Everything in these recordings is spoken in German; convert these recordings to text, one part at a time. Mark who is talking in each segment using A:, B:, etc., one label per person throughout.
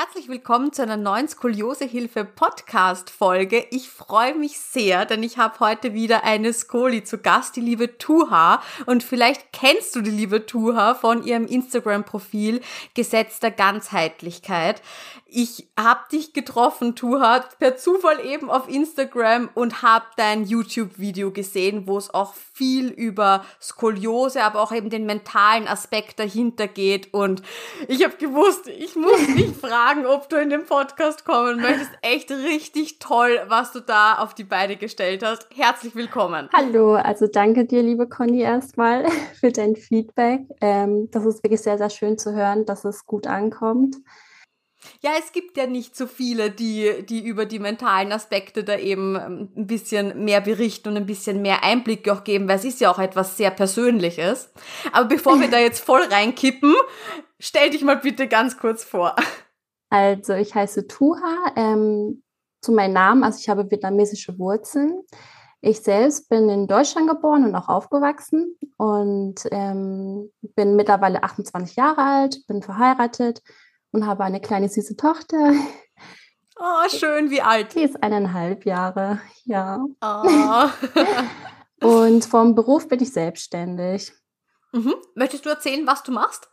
A: Herzlich willkommen zu einer neuen Skoliosehilfe Podcast Folge. Ich freue mich sehr, denn ich habe heute wieder eine Skoli zu Gast, die liebe Tuha. Und vielleicht kennst du die liebe Tuha von ihrem Instagram Profil Gesetz der Ganzheitlichkeit. Ich habe dich getroffen, Tuha, per Zufall eben auf Instagram und habe dein YouTube-Video gesehen, wo es auch viel über Skoliose, aber auch eben den mentalen Aspekt dahinter geht. Und ich habe gewusst, ich muss dich fragen, ob du in den Podcast kommen möchtest. Echt richtig toll, was du da auf die Beine gestellt hast. Herzlich willkommen.
B: Hallo, also danke dir, liebe Conny, erstmal für dein Feedback. Ähm, das ist wirklich sehr, sehr schön zu hören, dass es gut ankommt.
A: Ja, es gibt ja nicht so viele, die, die über die mentalen Aspekte da eben ähm, ein bisschen mehr berichten und ein bisschen mehr Einblicke auch geben, weil es ist ja auch etwas sehr Persönliches. Aber bevor wir da jetzt voll reinkippen, stell dich mal bitte ganz kurz vor.
B: Also, ich heiße Tuha, ähm, zu meinem Namen, also ich habe vietnamesische Wurzeln. Ich selbst bin in Deutschland geboren und auch aufgewachsen und ähm, bin mittlerweile 28 Jahre alt, bin verheiratet und habe eine kleine süße Tochter.
A: Oh, schön, wie alt?
B: Die ist eineinhalb Jahre, ja. Oh. und vom Beruf bin ich selbstständig.
A: Mhm. Möchtest du erzählen, was du machst?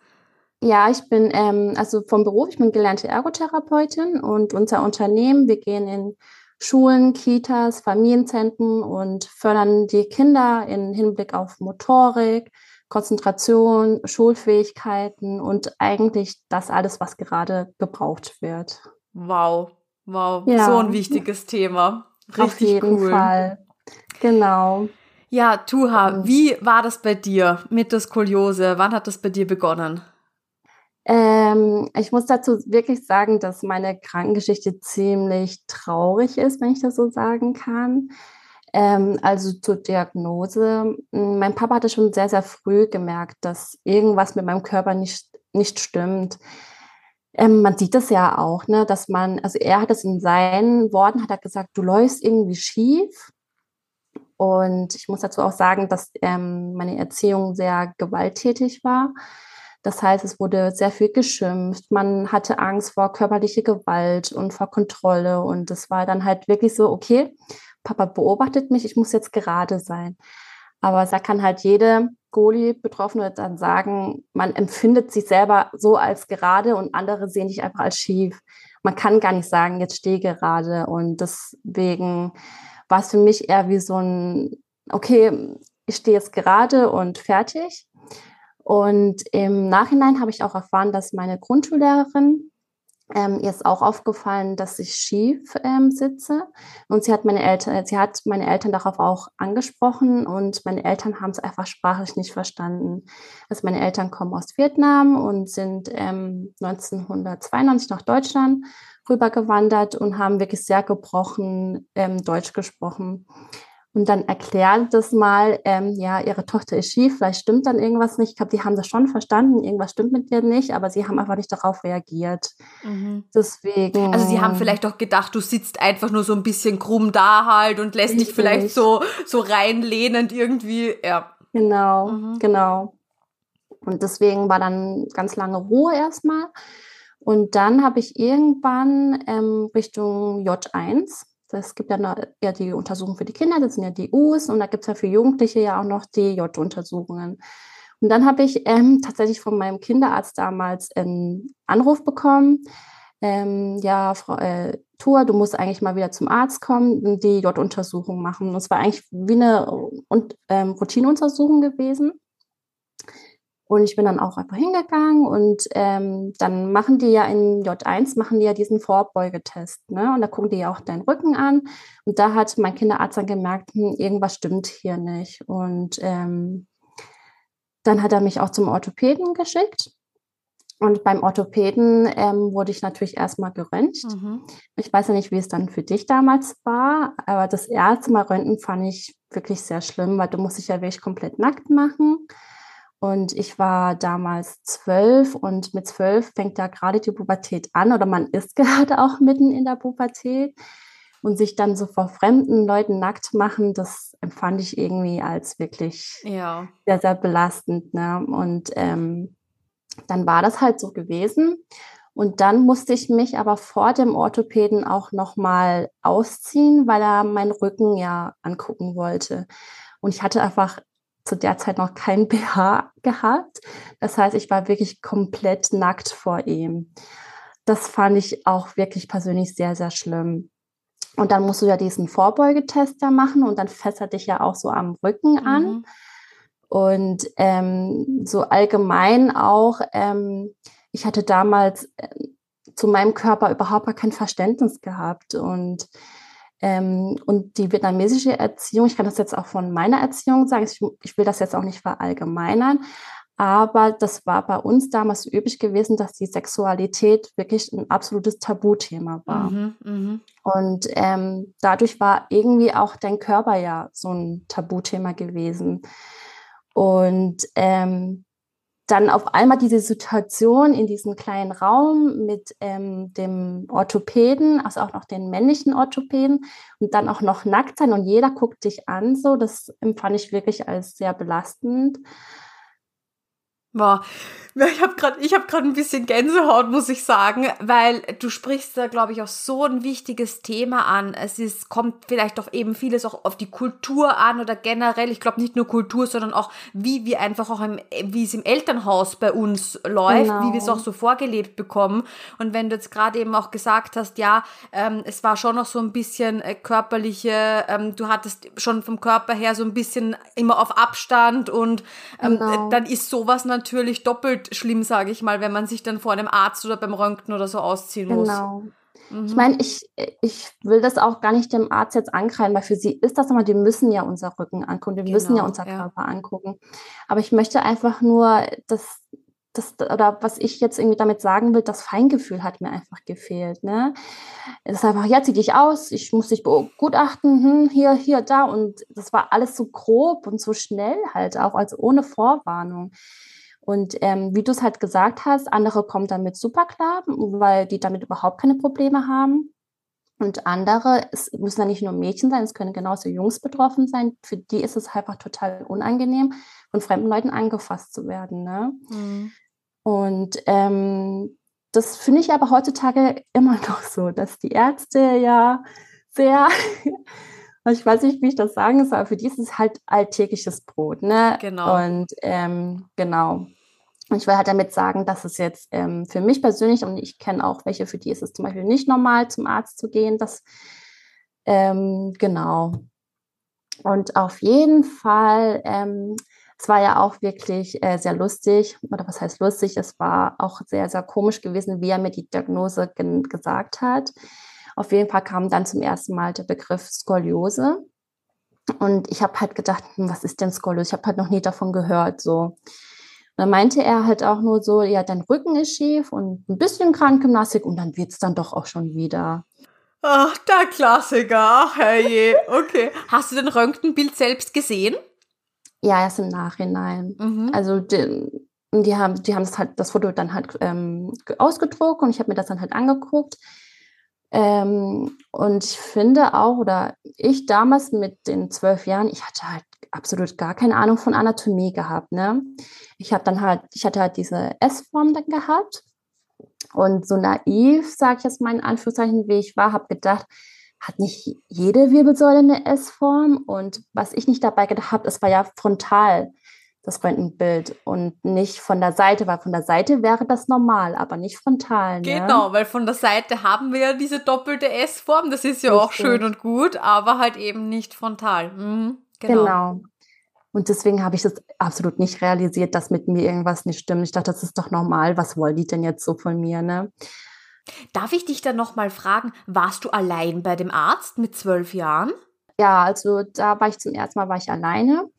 B: Ja, ich bin ähm, also vom Beruf, ich bin gelernte Ergotherapeutin und unser Unternehmen, wir gehen in Schulen, Kitas, Familienzentren und fördern die Kinder im Hinblick auf Motorik, Konzentration, Schulfähigkeiten und eigentlich das alles, was gerade gebraucht wird.
A: Wow, wow, ja. so ein wichtiges Thema. Richtig
B: Auf jeden
A: cool.
B: Fall. Genau.
A: Ja, Tuha, wie war das bei dir mit der Skoliose? Wann hat das bei dir begonnen?
B: Ähm, ich muss dazu wirklich sagen, dass meine Krankengeschichte ziemlich traurig ist, wenn ich das so sagen kann. Ähm, also zur Diagnose. Hm, mein Papa hatte schon sehr, sehr früh gemerkt, dass irgendwas mit meinem Körper nicht, nicht stimmt. Ähm, man sieht das ja auch, ne, dass man, also er hat es in seinen Worten, hat er gesagt, du läufst irgendwie schief. Und ich muss dazu auch sagen, dass ähm, meine Erziehung sehr gewalttätig war. Das heißt, es wurde sehr viel geschimpft. Man hatte Angst vor körperlicher Gewalt und vor Kontrolle. Und es war dann halt wirklich so, okay, Papa beobachtet mich, ich muss jetzt gerade sein. Aber da kann halt jede Goli-Betroffene dann sagen, man empfindet sich selber so als gerade und andere sehen dich einfach als schief. Man kann gar nicht sagen, jetzt stehe gerade. Und deswegen war es für mich eher wie so ein, okay, ich stehe jetzt gerade und fertig. Und im Nachhinein habe ich auch erfahren, dass meine Grundschullehrerin ähm, ihr ist auch aufgefallen, dass ich schief ähm, sitze. Und sie hat meine Eltern, sie hat meine Eltern darauf auch angesprochen und meine Eltern haben es einfach sprachlich nicht verstanden. Also meine Eltern kommen aus Vietnam und sind ähm, 1992 nach Deutschland rübergewandert und haben wirklich sehr gebrochen ähm, Deutsch gesprochen. Und dann erklärt das mal, ähm, ja, ihre Tochter ist schief, vielleicht stimmt dann irgendwas nicht. Ich glaube, die haben das schon verstanden, irgendwas stimmt mit dir nicht, aber sie haben einfach nicht darauf reagiert. Mhm. Deswegen.
A: Also sie haben vielleicht auch gedacht, du sitzt einfach nur so ein bisschen krumm da halt und lässt dich vielleicht so, so reinlehnend irgendwie, ja.
B: Genau, mhm. genau. Und deswegen war dann ganz lange Ruhe erstmal. Und dann habe ich irgendwann ähm, Richtung J1 es gibt ja, ja die Untersuchungen für die Kinder, das sind ja die U's und da gibt es ja für Jugendliche ja auch noch die J-Untersuchungen. Und dann habe ich ähm, tatsächlich von meinem Kinderarzt damals einen Anruf bekommen. Ähm, ja, Frau äh, Tour, du musst eigentlich mal wieder zum Arzt kommen und die J-Untersuchung machen. Und es war eigentlich wie eine ähm, Routineuntersuchung gewesen. Und ich bin dann auch einfach hingegangen und ähm, dann machen die ja in J1, machen die ja diesen Vorbeugetest. Ne? Und da gucken die ja auch deinen Rücken an. Und da hat mein Kinderarzt dann gemerkt, hm, irgendwas stimmt hier nicht. Und ähm, dann hat er mich auch zum Orthopäden geschickt. Und beim Orthopäden ähm, wurde ich natürlich erstmal geröntgt. Mhm. Ich weiß ja nicht, wie es dann für dich damals war, aber das erste Mal Röntgen fand ich wirklich sehr schlimm, weil du musst dich ja wirklich komplett nackt machen. Und ich war damals zwölf und mit zwölf fängt da gerade die Pubertät an oder man ist gerade auch mitten in der Pubertät. Und sich dann so vor fremden Leuten nackt machen, das empfand ich irgendwie als wirklich ja. sehr, sehr belastend. Ne? Und ähm, dann war das halt so gewesen. Und dann musste ich mich aber vor dem Orthopäden auch nochmal ausziehen, weil er meinen Rücken ja angucken wollte. Und ich hatte einfach zu der Zeit noch kein BH gehabt. Das heißt, ich war wirklich komplett nackt vor ihm. Das fand ich auch wirklich persönlich sehr, sehr schlimm. Und dann musst du ja diesen Vorbeugetest da machen und dann fässt dich ja auch so am Rücken an. Mhm. Und ähm, so allgemein auch, ähm, ich hatte damals äh, zu meinem Körper überhaupt kein Verständnis gehabt. Und ähm, und die vietnamesische Erziehung, ich kann das jetzt auch von meiner Erziehung sagen, ich, ich will das jetzt auch nicht verallgemeinern, aber das war bei uns damals üblich gewesen, dass die Sexualität wirklich ein absolutes Tabuthema war. Mhm, mh. Und ähm, dadurch war irgendwie auch dein Körper ja so ein Tabuthema gewesen. Und ähm, dann auf einmal diese Situation in diesem kleinen Raum mit ähm, dem Orthopäden, also auch noch den männlichen Orthopäden und dann auch noch nackt sein und jeder guckt dich an, so das empfand ich wirklich als sehr belastend.
A: Boah, ich habe gerade ich gerade ein bisschen Gänsehaut, muss ich sagen, weil du sprichst da glaube ich auch so ein wichtiges Thema an. Es ist kommt vielleicht auch eben vieles auch auf die Kultur an oder generell, ich glaube nicht nur Kultur, sondern auch wie wir einfach auch im, wie es im Elternhaus bei uns läuft, genau. wie wir es auch so vorgelebt bekommen und wenn du jetzt gerade eben auch gesagt hast, ja, ähm, es war schon noch so ein bisschen äh, körperliche, ähm, du hattest schon vom Körper her so ein bisschen immer auf Abstand und ähm, genau. dann ist sowas natürlich doppelt schlimm, sage ich mal, wenn man sich dann vor einem Arzt oder beim Röntgen oder so ausziehen muss. Genau.
B: Mhm. Ich meine, ich, ich will das auch gar nicht dem Arzt jetzt ankreiden, weil für sie ist das immer, die müssen ja unser Rücken angucken, die genau, müssen ja genau, unser ja. Körper angucken. Aber ich möchte einfach nur, dass das, oder was ich jetzt irgendwie damit sagen will, das Feingefühl hat mir einfach gefehlt. Ne? Es ist einfach, ja, zieh dich aus, ich muss dich begutachten, hm, hier, hier, da. Und das war alles so grob und so schnell halt auch, also ohne Vorwarnung. Und ähm, wie du es halt gesagt hast, andere kommen damit super klar, weil die damit überhaupt keine Probleme haben. Und andere, es müssen ja nicht nur Mädchen sein, es können genauso Jungs betroffen sein. Für die ist es einfach total unangenehm, von fremden Leuten angefasst zu werden. Ne? Mhm. Und ähm, das finde ich aber heutzutage immer noch so, dass die Ärzte ja sehr, ich weiß nicht, wie ich das sagen soll, aber für die ist es halt alltägliches Brot. Ne? Genau. Und ähm, genau. Ich will halt damit sagen, dass es jetzt ähm, für mich persönlich, und ich kenne auch welche, für die ist es zum Beispiel nicht normal, zum Arzt zu gehen, das ähm, genau. Und auf jeden Fall ähm, Es war ja auch wirklich äh, sehr lustig, oder was heißt lustig? Es war auch sehr, sehr komisch gewesen, wie er mir die Diagnose gesagt hat. Auf jeden Fall kam dann zum ersten Mal der Begriff Skoliose. Und ich habe halt gedacht, hm, was ist denn Skoliose? Ich habe halt noch nie davon gehört. So. Und dann meinte er halt auch nur so, ja, dein Rücken ist schief und ein bisschen Krankengymnastik und dann wird es dann doch auch schon wieder.
A: Ach, der Klassiker. Ach, herrje. Okay. Hast du den Röntgenbild selbst gesehen?
B: Ja, erst im Nachhinein. Mhm. Also die, die, haben, die haben das halt, das Foto dann halt ähm, ausgedruckt und ich habe mir das dann halt angeguckt. Ähm, und ich finde auch, oder ich damals mit den zwölf Jahren, ich hatte halt absolut gar keine Ahnung von Anatomie gehabt. Ne? Ich habe dann halt, ich hatte halt diese S-Form dann gehabt. Und so naiv, sage ich jetzt mal in Anführungszeichen, wie ich war, habe gedacht, hat nicht jede Wirbelsäule eine S-Form? Und was ich nicht dabei gedacht habe, es war ja frontal das Röntgenbild und nicht von der Seite, weil von der Seite wäre das normal, aber nicht frontal.
A: Ne? Genau, weil von der Seite haben wir ja diese doppelte S-Form, das ist ja Richtig. auch schön und gut, aber halt eben nicht frontal. Mhm,
B: genau. genau. Und deswegen habe ich das absolut nicht realisiert, dass mit mir irgendwas nicht stimmt. Ich dachte, das ist doch normal. Was wollen die denn jetzt so von mir, ne?
A: Darf ich dich dann nochmal fragen, warst du allein bei dem Arzt mit zwölf Jahren?
B: Ja, also da war ich zum ersten Mal war ich alleine.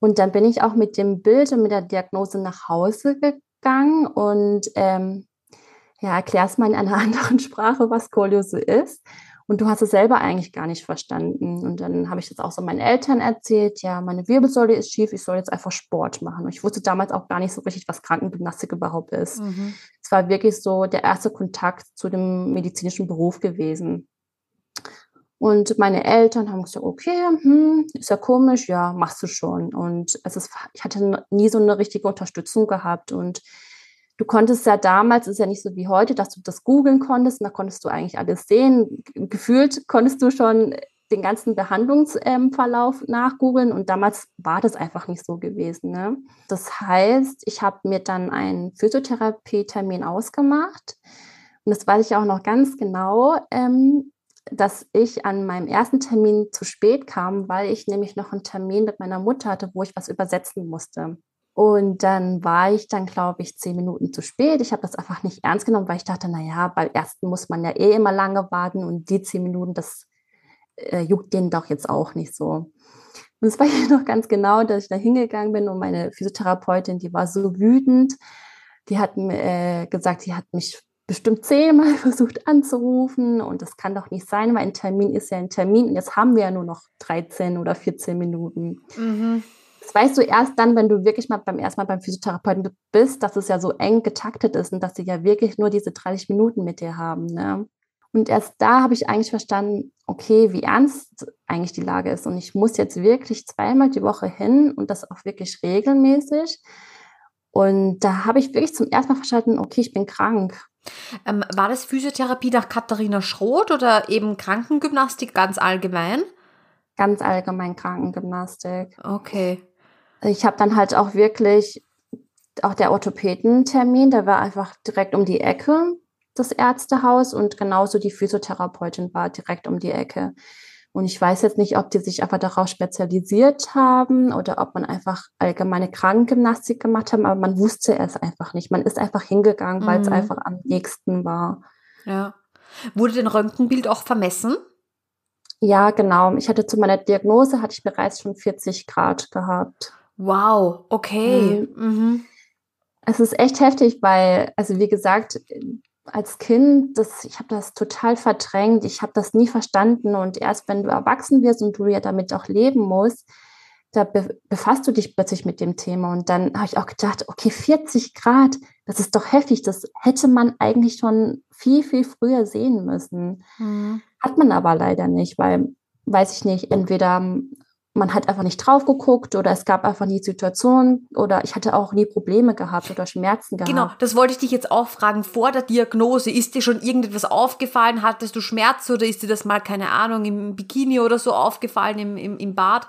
B: Und dann bin ich auch mit dem Bild und mit der Diagnose nach Hause gegangen und ähm, ja, erklärst mal in einer anderen Sprache, was Skoliose ist. Und du hast es selber eigentlich gar nicht verstanden. Und dann habe ich das auch so meinen Eltern erzählt, ja, meine Wirbelsäule ist schief, ich soll jetzt einfach Sport machen. Und ich wusste damals auch gar nicht so richtig, was Krankengymnastik überhaupt ist. Mhm. Es war wirklich so der erste Kontakt zu dem medizinischen Beruf gewesen. Und meine Eltern haben gesagt, okay, hm, ist ja komisch, ja, machst du schon. Und es ist, ich hatte nie so eine richtige Unterstützung gehabt. Und du konntest ja damals, ist ja nicht so wie heute, dass du das googeln konntest und da konntest du eigentlich alles sehen. Gefühlt konntest du schon den ganzen Behandlungsverlauf ähm, nachgoogeln und damals war das einfach nicht so gewesen. Ne? Das heißt, ich habe mir dann einen Physiotherapie-Termin ausgemacht und das weiß ich auch noch ganz genau. Ähm, dass ich an meinem ersten Termin zu spät kam, weil ich nämlich noch einen Termin mit meiner Mutter hatte, wo ich was übersetzen musste. Und dann war ich dann, glaube ich, zehn Minuten zu spät. Ich habe das einfach nicht ernst genommen, weil ich dachte, naja, beim ersten muss man ja eh immer lange warten und die zehn Minuten, das äh, juckt denen doch jetzt auch nicht so. Und es war ja noch ganz genau, dass ich da hingegangen bin und meine Physiotherapeutin, die war so wütend, die hat äh, gesagt, die hat mich bestimmt zehnmal versucht anzurufen und das kann doch nicht sein, weil ein Termin ist ja ein Termin und jetzt haben wir ja nur noch 13 oder 14 Minuten. Mhm. Das weißt du erst dann, wenn du wirklich mal beim ersten Mal beim Physiotherapeuten bist, dass es ja so eng getaktet ist und dass sie ja wirklich nur diese 30 Minuten mit dir haben. Ne? Und erst da habe ich eigentlich verstanden, okay, wie ernst eigentlich die Lage ist. Und ich muss jetzt wirklich zweimal die Woche hin und das auch wirklich regelmäßig. Und da habe ich wirklich zum ersten Mal verstanden, okay, ich bin krank.
A: Ähm, war das Physiotherapie nach Katharina Schroth oder eben Krankengymnastik ganz allgemein?
B: Ganz allgemein Krankengymnastik.
A: Okay.
B: Ich habe dann halt auch wirklich, auch der Orthopädentermin, der war einfach direkt um die Ecke, das Ärztehaus, und genauso die Physiotherapeutin war direkt um die Ecke. Und ich weiß jetzt nicht, ob die sich einfach darauf spezialisiert haben oder ob man einfach allgemeine Krankengymnastik gemacht haben, aber man wusste es einfach nicht. Man ist einfach hingegangen, weil es mhm. einfach am nächsten war.
A: Ja. Wurde denn Röntgenbild auch vermessen?
B: Ja, genau. Ich hatte zu meiner Diagnose, hatte ich bereits schon 40 Grad gehabt.
A: Wow, okay. Mhm. Mhm.
B: Es ist echt heftig, weil, also wie gesagt, als Kind, das, ich habe das total verdrängt, ich habe das nie verstanden und erst wenn du erwachsen wirst und du ja damit auch leben musst, da be befasst du dich plötzlich mit dem Thema und dann habe ich auch gedacht, okay, 40 Grad, das ist doch heftig, das hätte man eigentlich schon viel, viel früher sehen müssen. Mhm. Hat man aber leider nicht, weil, weiß ich nicht, entweder man hat einfach nicht drauf geguckt oder es gab einfach nie Situation oder ich hatte auch nie Probleme gehabt oder Schmerzen gehabt.
A: Genau, das wollte ich dich jetzt auch fragen. Vor der Diagnose, ist dir schon irgendetwas aufgefallen? Hattest du Schmerz oder ist dir das mal, keine Ahnung, im Bikini oder so aufgefallen, im, im, im Bad?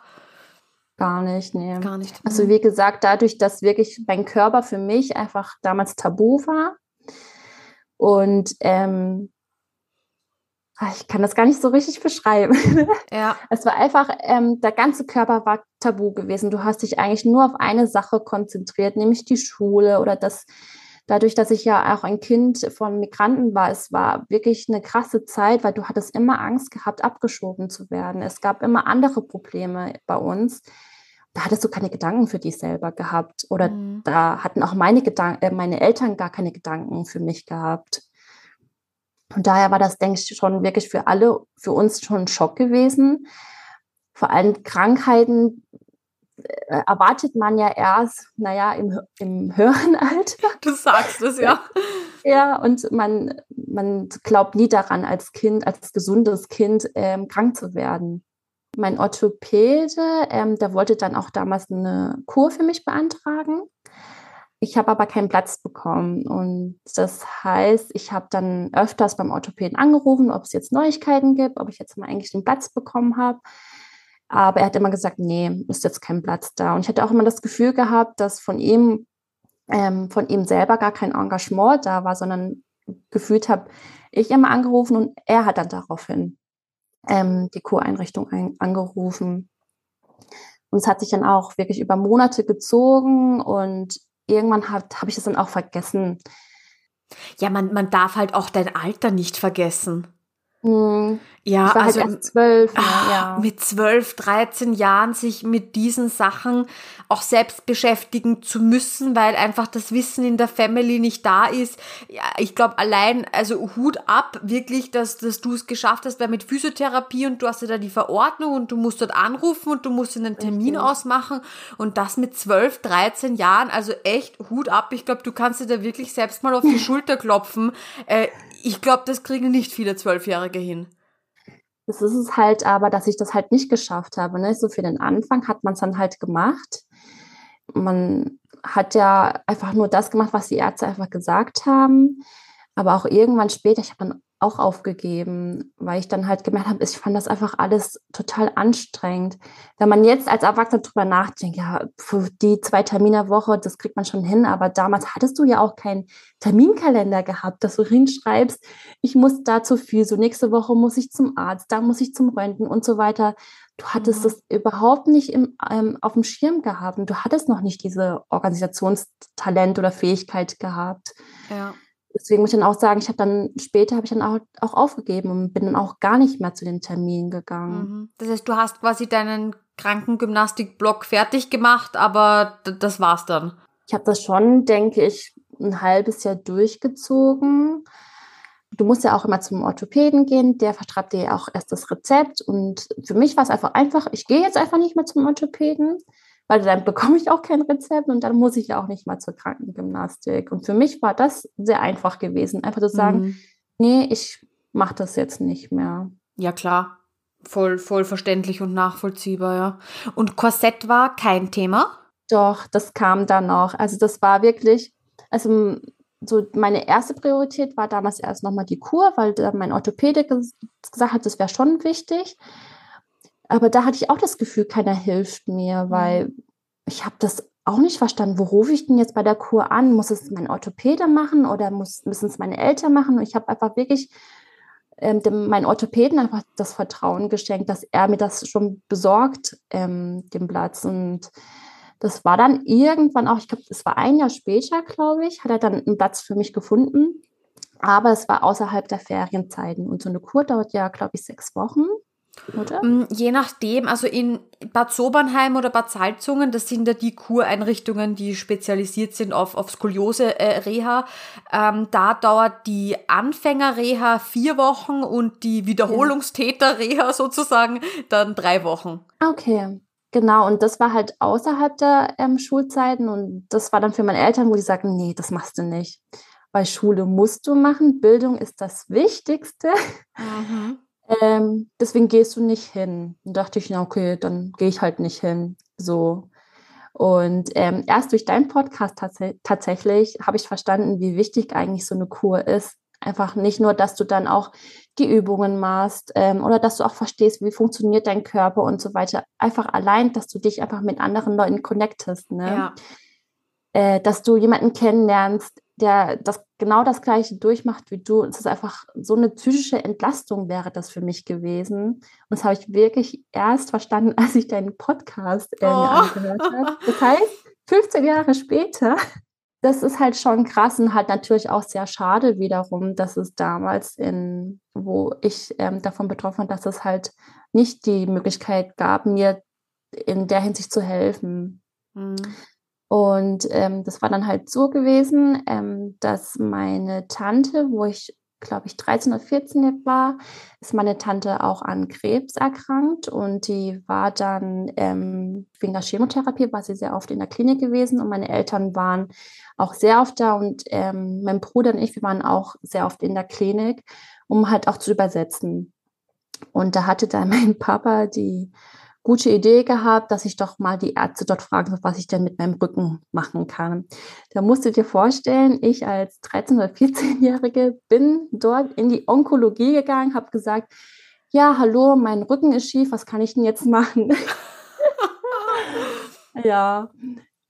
B: Gar nicht, nee.
A: Gar nicht.
B: Also wie gesagt, dadurch, dass wirklich mein Körper für mich einfach damals tabu war und ähm, ich kann das gar nicht so richtig beschreiben. Ja. Es war einfach, ähm, der ganze Körper war tabu gewesen. Du hast dich eigentlich nur auf eine Sache konzentriert, nämlich die Schule oder das. Dadurch, dass ich ja auch ein Kind von Migranten war, es war wirklich eine krasse Zeit, weil du hattest immer Angst gehabt, abgeschoben zu werden. Es gab immer andere Probleme bei uns. Da hattest du keine Gedanken für dich selber gehabt. Oder mhm. da hatten auch meine, Gedanken, äh, meine Eltern gar keine Gedanken für mich gehabt. Und daher war das, denke ich, schon wirklich für alle, für uns schon ein Schock gewesen. Vor allem Krankheiten äh, erwartet man ja erst, naja, im, im höheren Alter.
A: Du sagst es, ja.
B: Ja, und man, man glaubt nie daran, als Kind, als gesundes Kind ähm, krank zu werden. Mein Orthopäde, ähm, der wollte dann auch damals eine Kur für mich beantragen. Ich habe aber keinen Platz bekommen. Und das heißt, ich habe dann öfters beim Orthopäden angerufen, ob es jetzt Neuigkeiten gibt, ob ich jetzt mal eigentlich den Platz bekommen habe. Aber er hat immer gesagt, nee, ist jetzt kein Platz da. Und ich hatte auch immer das Gefühl gehabt, dass von ihm, ähm, von ihm selber gar kein Engagement da war, sondern gefühlt habe ich immer angerufen und er hat dann daraufhin ähm, die Kureinrichtung ein, angerufen. Und es hat sich dann auch wirklich über Monate gezogen und irgendwann habe hab ich das dann auch vergessen.
A: Ja, man, man darf halt auch dein Alter nicht vergessen.
B: Hm. Ja, ich war halt also halt erst zwölf.
A: Ach, ja. Mit zwölf, dreizehn Jahren sich mit diesen Sachen auch selbst beschäftigen zu müssen, weil einfach das Wissen in der Family nicht da ist. Ja, ich glaube allein, also Hut ab, wirklich, dass, dass du es geschafft hast, weil mit Physiotherapie und du hast ja da die Verordnung und du musst dort anrufen und du musst einen Termin Richtig. ausmachen und das mit zwölf, dreizehn Jahren, also echt Hut ab. Ich glaube, du kannst dir da wirklich selbst mal auf die Schulter klopfen. Äh, ich glaube, das kriegen nicht viele Zwölfjährige hin.
B: Das ist es halt aber, dass ich das halt nicht geschafft habe. Ne? So für den Anfang hat man es dann halt gemacht. Man hat ja einfach nur das gemacht, was die Ärzte einfach gesagt haben. Aber auch irgendwann später, ich habe dann auch aufgegeben, weil ich dann halt gemerkt habe, ich fand das einfach alles total anstrengend. Wenn man jetzt als Erwachsener drüber nachdenkt, ja, für die zwei Termine Woche, das kriegt man schon hin, aber damals hattest du ja auch keinen Terminkalender gehabt, dass du hinschreibst, ich muss dazu viel, so nächste Woche muss ich zum Arzt, da muss ich zum Röntgen und so weiter. Du hattest mhm. das überhaupt nicht im, ähm, auf dem Schirm gehabt und du hattest noch nicht diese Organisationstalent oder Fähigkeit gehabt. Ja deswegen muss ich dann auch sagen, ich habe dann später habe ich dann auch, auch aufgegeben und bin dann auch gar nicht mehr zu den Terminen gegangen.
A: Mhm. Das heißt, du hast quasi deinen Krankengymnastik-Block fertig gemacht, aber das war's dann.
B: Ich habe das schon, denke ich, ein halbes Jahr durchgezogen. Du musst ja auch immer zum Orthopäden gehen, der verschreibt dir auch erst das Rezept. Und für mich war es einfach einfach, ich gehe jetzt einfach nicht mehr zum Orthopäden weil dann bekomme ich auch kein Rezept und dann muss ich ja auch nicht mal zur Krankengymnastik. Und für mich war das sehr einfach gewesen, einfach zu sagen, mhm. nee, ich mache das jetzt nicht mehr.
A: Ja, klar. Voll, voll verständlich und nachvollziehbar, ja. Und Korsett war kein Thema?
B: Doch, das kam dann noch. Also das war wirklich, also so meine erste Priorität war damals erst nochmal die Kur, weil mein Orthopäde gesagt hat, das wäre schon wichtig. Aber da hatte ich auch das Gefühl, keiner hilft mir, weil mhm. ich habe das auch nicht verstanden. Wo rufe ich denn jetzt bei der Kur an? Muss es mein Orthopäde machen oder muss, müssen es meine Eltern machen? Und ich habe einfach wirklich ähm, dem, meinen Orthopäden einfach das Vertrauen geschenkt, dass er mir das schon besorgt, ähm, den Platz. Und das war dann irgendwann auch, ich glaube, es war ein Jahr später, glaube ich, hat er dann einen Platz für mich gefunden. Aber es war außerhalb der Ferienzeiten. Und so eine Kur dauert ja, glaube ich, sechs Wochen.
A: Oder? Mm, je nachdem, also in Bad Sobernheim oder Bad Salzungen, das sind ja die Kureinrichtungen, die spezialisiert sind auf, auf Skoliose-Reha. Ähm, da dauert die Anfänger-Reha vier Wochen und die Wiederholungstäter-Reha sozusagen dann drei Wochen.
B: Okay. Genau, und das war halt außerhalb der ähm, Schulzeiten und das war dann für meine Eltern, wo die sagten, nee, das machst du nicht. Weil Schule musst du machen, Bildung ist das Wichtigste. Mhm. Ähm, deswegen gehst du nicht hin. Und dachte ich, na okay, dann gehe ich halt nicht hin. So. Und ähm, erst durch deinen Podcast tats tatsächlich habe ich verstanden, wie wichtig eigentlich so eine Kur ist. Einfach nicht nur, dass du dann auch die Übungen machst ähm, oder dass du auch verstehst, wie funktioniert dein Körper und so weiter. Einfach allein, dass du dich einfach mit anderen Leuten connectest. Ne? Ja. Äh, dass du jemanden kennenlernst, der das genau das gleiche durchmacht wie du. Es ist einfach so eine psychische Entlastung wäre das für mich gewesen. Und das habe ich wirklich erst verstanden, als ich deinen Podcast äh, oh. angehört habe. Das heißt, 15 Jahre später, das ist halt schon krass und halt natürlich auch sehr schade wiederum, dass es damals in, wo ich ähm, davon betroffen war, dass es halt nicht die Möglichkeit gab, mir in der Hinsicht zu helfen. Mhm. Und ähm, das war dann halt so gewesen, ähm, dass meine Tante, wo ich glaube ich 13 oder 14 war, ist meine Tante auch an Krebs erkrankt und die war dann ähm, wegen der Chemotherapie war sie sehr oft in der Klinik gewesen und meine Eltern waren auch sehr oft da und ähm, mein Bruder und ich, wir waren auch sehr oft in der Klinik, um halt auch zu übersetzen. Und da hatte dann mein Papa die gute Idee gehabt, dass ich doch mal die Ärzte dort fragen soll, was ich denn mit meinem Rücken machen kann. Da musst du dir vorstellen, ich als 13- oder 14-Jährige bin dort in die Onkologie gegangen, habe gesagt, ja, hallo, mein Rücken ist schief, was kann ich denn jetzt machen? ja,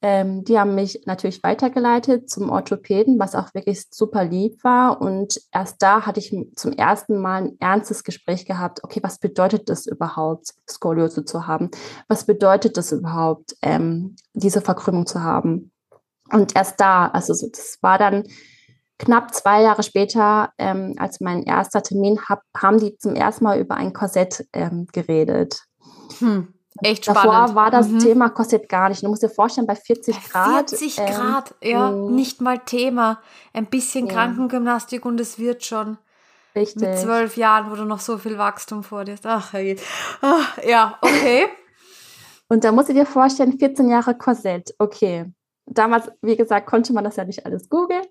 B: ähm, die haben mich natürlich weitergeleitet zum Orthopäden, was auch wirklich super lieb war. Und erst da hatte ich zum ersten Mal ein ernstes Gespräch gehabt. Okay, was bedeutet das überhaupt, Skoliose zu haben? Was bedeutet das überhaupt, ähm, diese Verkrümmung zu haben? Und erst da, also so, das war dann knapp zwei Jahre später, ähm, als mein erster Termin, hab, haben die zum ersten Mal über ein Korsett ähm, geredet. Hm.
A: Echt
B: spannend. Davor war das mhm. Thema Korsett gar nicht. Du musst dir vorstellen, bei 40 Grad.
A: 40 ähm, Grad, ja, mh. nicht mal Thema. Ein bisschen ja. Krankengymnastik und es wird schon. Richtig. Mit zwölf Jahren, wo du noch so viel Wachstum vor dir hast. Ach, Ach ja, okay.
B: und da musst du dir vorstellen, 14 Jahre Korsett, okay. Damals, wie gesagt, konnte man das ja nicht alles googeln.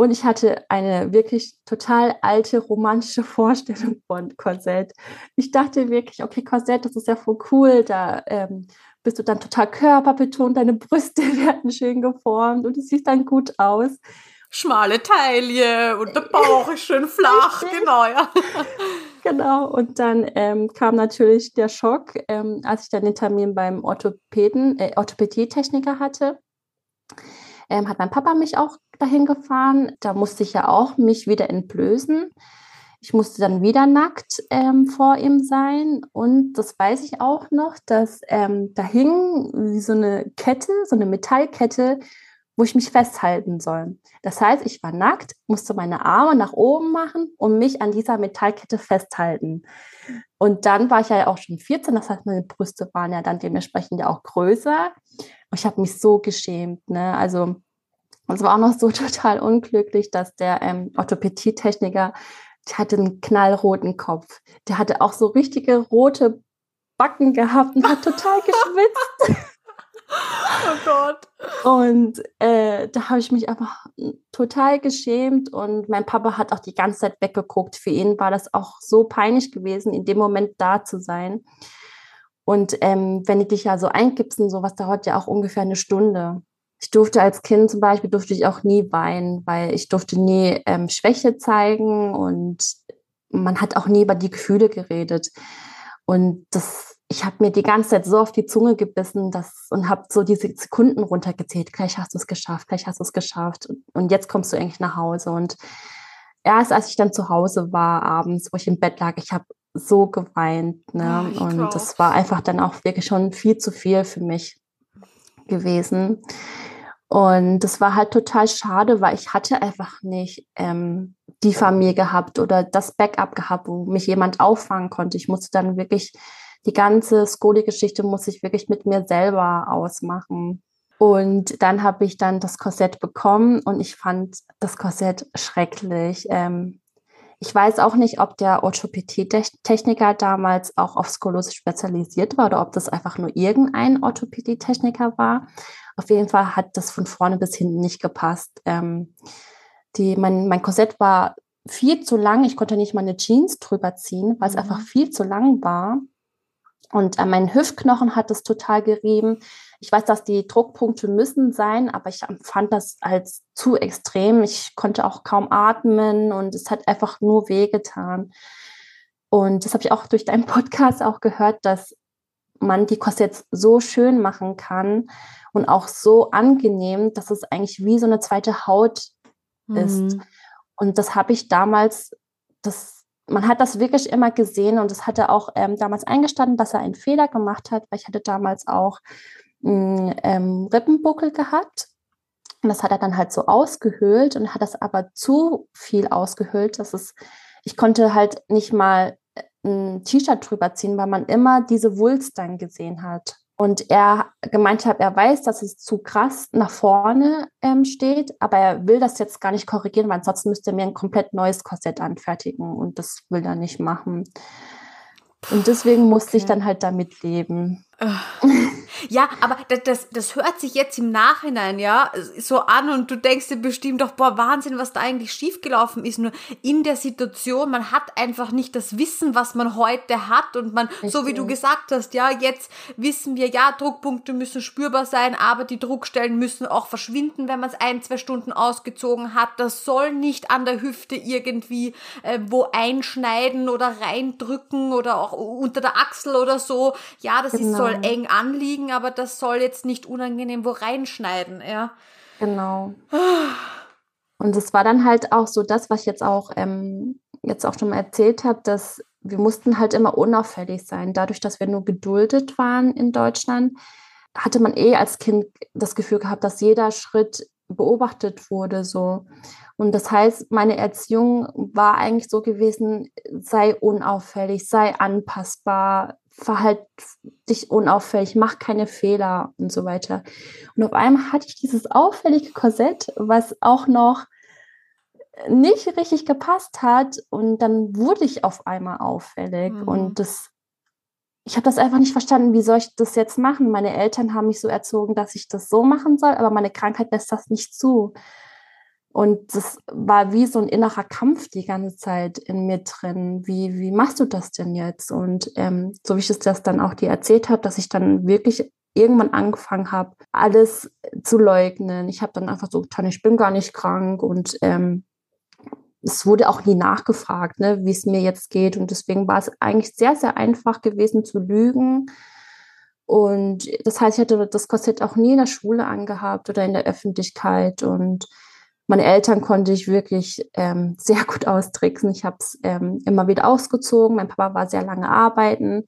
B: Und ich hatte eine wirklich total alte romantische Vorstellung von Korsett. Ich dachte wirklich, okay, Korsett, das ist ja voll cool. Da ähm, bist du dann total körperbetont, deine Brüste werden schön geformt und es sieht dann gut aus.
A: Schmale Taille und der Bauch ist schön flach, genau, ja.
B: Genau, und dann ähm, kam natürlich der Schock, ähm, als ich dann den Termin beim Orthopäden, äh, Orthopädietechniker hatte ähm, hat mein Papa mich auch dahin gefahren. Da musste ich ja auch mich wieder entblößen. Ich musste dann wieder nackt ähm, vor ihm sein. Und das weiß ich auch noch, dass ähm, da hing wie so eine Kette, so eine Metallkette, wo ich mich festhalten soll. Das heißt, ich war nackt, musste meine Arme nach oben machen und mich an dieser Metallkette festhalten. Und dann war ich ja auch schon 14, das heißt, meine Brüste waren ja dann dementsprechend ja auch größer. Ich habe mich so geschämt. Ne? Also es war auch noch so total unglücklich, dass der ähm, Orthopädietechniker, der hatte einen knallroten Kopf. Der hatte auch so richtige rote Backen gehabt und hat total geschwitzt.
A: oh Gott.
B: Und äh, da habe ich mich einfach total geschämt und mein Papa hat auch die ganze Zeit weggeguckt. Für ihn war das auch so peinlich gewesen, in dem Moment da zu sein. Und ähm, wenn du dich ja so eingibst und sowas, dauert ja auch ungefähr eine Stunde. Ich durfte als Kind zum Beispiel, durfte ich auch nie weinen, weil ich durfte nie ähm, Schwäche zeigen und man hat auch nie über die Gefühle geredet. Und das, ich habe mir die ganze Zeit so auf die Zunge gebissen dass, und habe so diese Sekunden runtergezählt. Gleich hast du es geschafft, gleich hast du es geschafft. Und jetzt kommst du eigentlich nach Hause. Und erst als ich dann zu Hause war, abends, wo ich im Bett lag, ich habe so geweint. Ne? Oh, und glaub. das war einfach dann auch wirklich schon viel zu viel für mich gewesen. Und das war halt total schade, weil ich hatte einfach nicht ähm, die Familie gehabt oder das Backup gehabt, wo mich jemand auffangen konnte. Ich musste dann wirklich die ganze Skoli-Geschichte muss ich wirklich mit mir selber ausmachen. Und dann habe ich dann das Korsett bekommen und ich fand das Korsett schrecklich. Ähm, ich weiß auch nicht, ob der Orthopädie-Techniker damals auch auf Skoliose spezialisiert war oder ob das einfach nur irgendein Orthopädie-Techniker war. Auf jeden Fall hat das von vorne bis hinten nicht gepasst. Ähm, die, mein, mein Korsett war viel zu lang. Ich konnte nicht meine Jeans drüber ziehen, weil es mhm. einfach viel zu lang war. Und äh, mein Hüftknochen hat es total gerieben. Ich weiß, dass die Druckpunkte müssen sein, aber ich empfand das als zu extrem. Ich konnte auch kaum atmen und es hat einfach nur wehgetan. Und das habe ich auch durch deinen Podcast auch gehört, dass man die Korsetts so schön machen kann und auch so angenehm, dass es eigentlich wie so eine zweite Haut ist. Mhm. Und das habe ich damals, das, man hat das wirklich immer gesehen und das hat er auch ähm, damals eingestanden, dass er einen Fehler gemacht hat, weil ich hatte damals auch einen ähm, Rippenbuckel gehabt. Und das hat er dann halt so ausgehöhlt und hat das aber zu viel ausgehöhlt, dass es, ich konnte halt nicht mal äh, ein T-Shirt drüber ziehen, weil man immer diese Wulst dann gesehen hat. Und er gemeint hat, er weiß, dass es zu krass nach vorne ähm, steht, aber er will das jetzt gar nicht korrigieren, weil ansonsten müsste er mir ein komplett neues Korsett anfertigen und das will er nicht machen. Und deswegen musste okay. ich dann halt damit leben.
A: Ja, aber das, das, das hört sich jetzt im Nachhinein, ja, so an und du denkst dir bestimmt doch, boah, Wahnsinn, was da eigentlich schiefgelaufen ist. Nur in der Situation, man hat einfach nicht das Wissen, was man heute hat und man, Richtig. so wie du gesagt hast, ja, jetzt wissen wir, ja, Druckpunkte müssen spürbar sein, aber die Druckstellen müssen auch verschwinden, wenn man es ein, zwei Stunden ausgezogen hat. Das soll nicht an der Hüfte irgendwie äh, wo einschneiden oder reindrücken oder auch unter der Achsel oder so. Ja, das genau. ist, soll eng anliegen aber das soll jetzt nicht unangenehm wo reinschneiden, ja.
B: Genau. Und es war dann halt auch so das, was ich jetzt auch, ähm, jetzt auch schon mal erzählt habe, dass wir mussten halt immer unauffällig sein. Dadurch, dass wir nur geduldet waren in Deutschland, hatte man eh als Kind das Gefühl gehabt, dass jeder Schritt beobachtet wurde so. Und das heißt, meine Erziehung war eigentlich so gewesen, sei unauffällig, sei anpassbar, verhalt dich unauffällig, mach keine Fehler und so weiter. Und auf einmal hatte ich dieses auffällige Korsett, was auch noch nicht richtig gepasst hat und dann wurde ich auf einmal auffällig mhm. und das ich habe das einfach nicht verstanden, wie soll ich das jetzt machen? Meine Eltern haben mich so erzogen, dass ich das so machen soll, aber meine Krankheit lässt das nicht zu. Und das war wie so ein innerer Kampf die ganze Zeit in mir drin. Wie, wie machst du das denn jetzt? Und ähm, so wie ich es das dann auch dir erzählt habe, dass ich dann wirklich irgendwann angefangen habe, alles zu leugnen. Ich habe dann einfach so getan, ich bin gar nicht krank und ähm, es wurde auch nie nachgefragt, ne, wie es mir jetzt geht. Und deswegen war es eigentlich sehr, sehr einfach gewesen zu lügen. Und das heißt, ich hatte das Korsett auch nie in der Schule angehabt oder in der Öffentlichkeit. Und meine Eltern konnte ich wirklich ähm, sehr gut austricksen. Ich habe es ähm, immer wieder ausgezogen. Mein Papa war sehr lange arbeiten.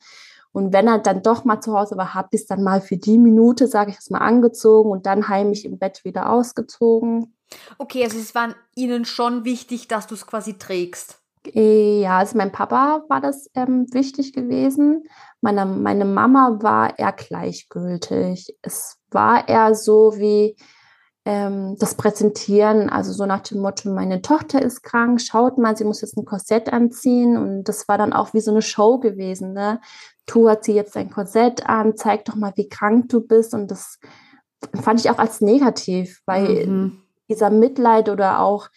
B: Und wenn er dann doch mal zu Hause war, habe ich es dann mal für die Minute, sage ich es mal, angezogen und dann heimlich im Bett wieder ausgezogen.
A: Okay, also es war Ihnen schon wichtig, dass du es quasi trägst.
B: Ja, also mein Papa war das ähm, wichtig gewesen. Meine, meine Mama war eher gleichgültig. Es war eher so wie ähm, das Präsentieren, also so nach dem Motto, meine Tochter ist krank, schaut mal, sie muss jetzt ein Korsett anziehen. Und das war dann auch wie so eine Show gewesen. Ne? Tu hat sie jetzt ein Korsett an, zeig doch mal, wie krank du bist. Und das fand ich auch als negativ, weil mhm dieser Mitleid oder auch,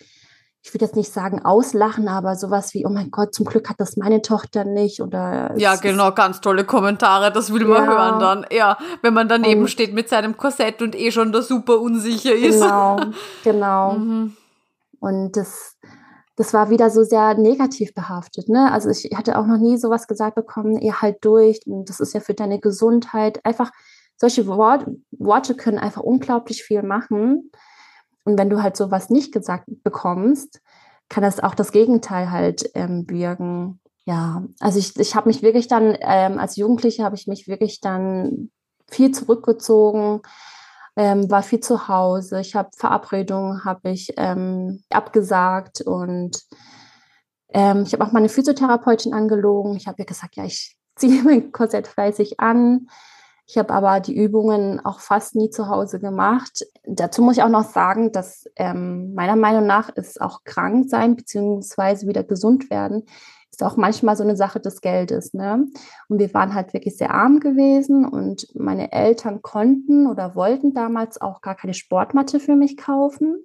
B: ich würde jetzt nicht sagen auslachen, aber sowas wie, oh mein Gott, zum Glück hat das meine Tochter nicht oder.
A: Ja, genau, ganz tolle Kommentare, das will man ja. hören dann. Ja, wenn man daneben und, steht mit seinem Korsett und eh schon da super unsicher ist.
B: Genau, genau. mhm. Und das, das war wieder so sehr negativ behaftet. Ne? Also ich hatte auch noch nie sowas gesagt bekommen, ihr halt durch und das ist ja für deine Gesundheit. Einfach solche Wort, Worte können einfach unglaublich viel machen. Und wenn du halt sowas nicht gesagt bekommst, kann das auch das Gegenteil halt ähm, wirken. Ja, also ich, ich habe mich wirklich dann, ähm, als Jugendliche habe ich mich wirklich dann viel zurückgezogen, ähm, war viel zu Hause. Ich habe Verabredungen, habe ich ähm, abgesagt und ähm, ich habe auch meine Physiotherapeutin angelogen. Ich habe ihr gesagt, ja, ich ziehe mein Korsett fleißig an. Ich habe aber die Übungen auch fast nie zu Hause gemacht. Dazu muss ich auch noch sagen, dass ähm, meiner Meinung nach ist auch krank sein beziehungsweise wieder gesund werden ist auch manchmal so eine Sache des Geldes. Ne? Und wir waren halt wirklich sehr arm gewesen und meine Eltern konnten oder wollten damals auch gar keine Sportmatte für mich kaufen.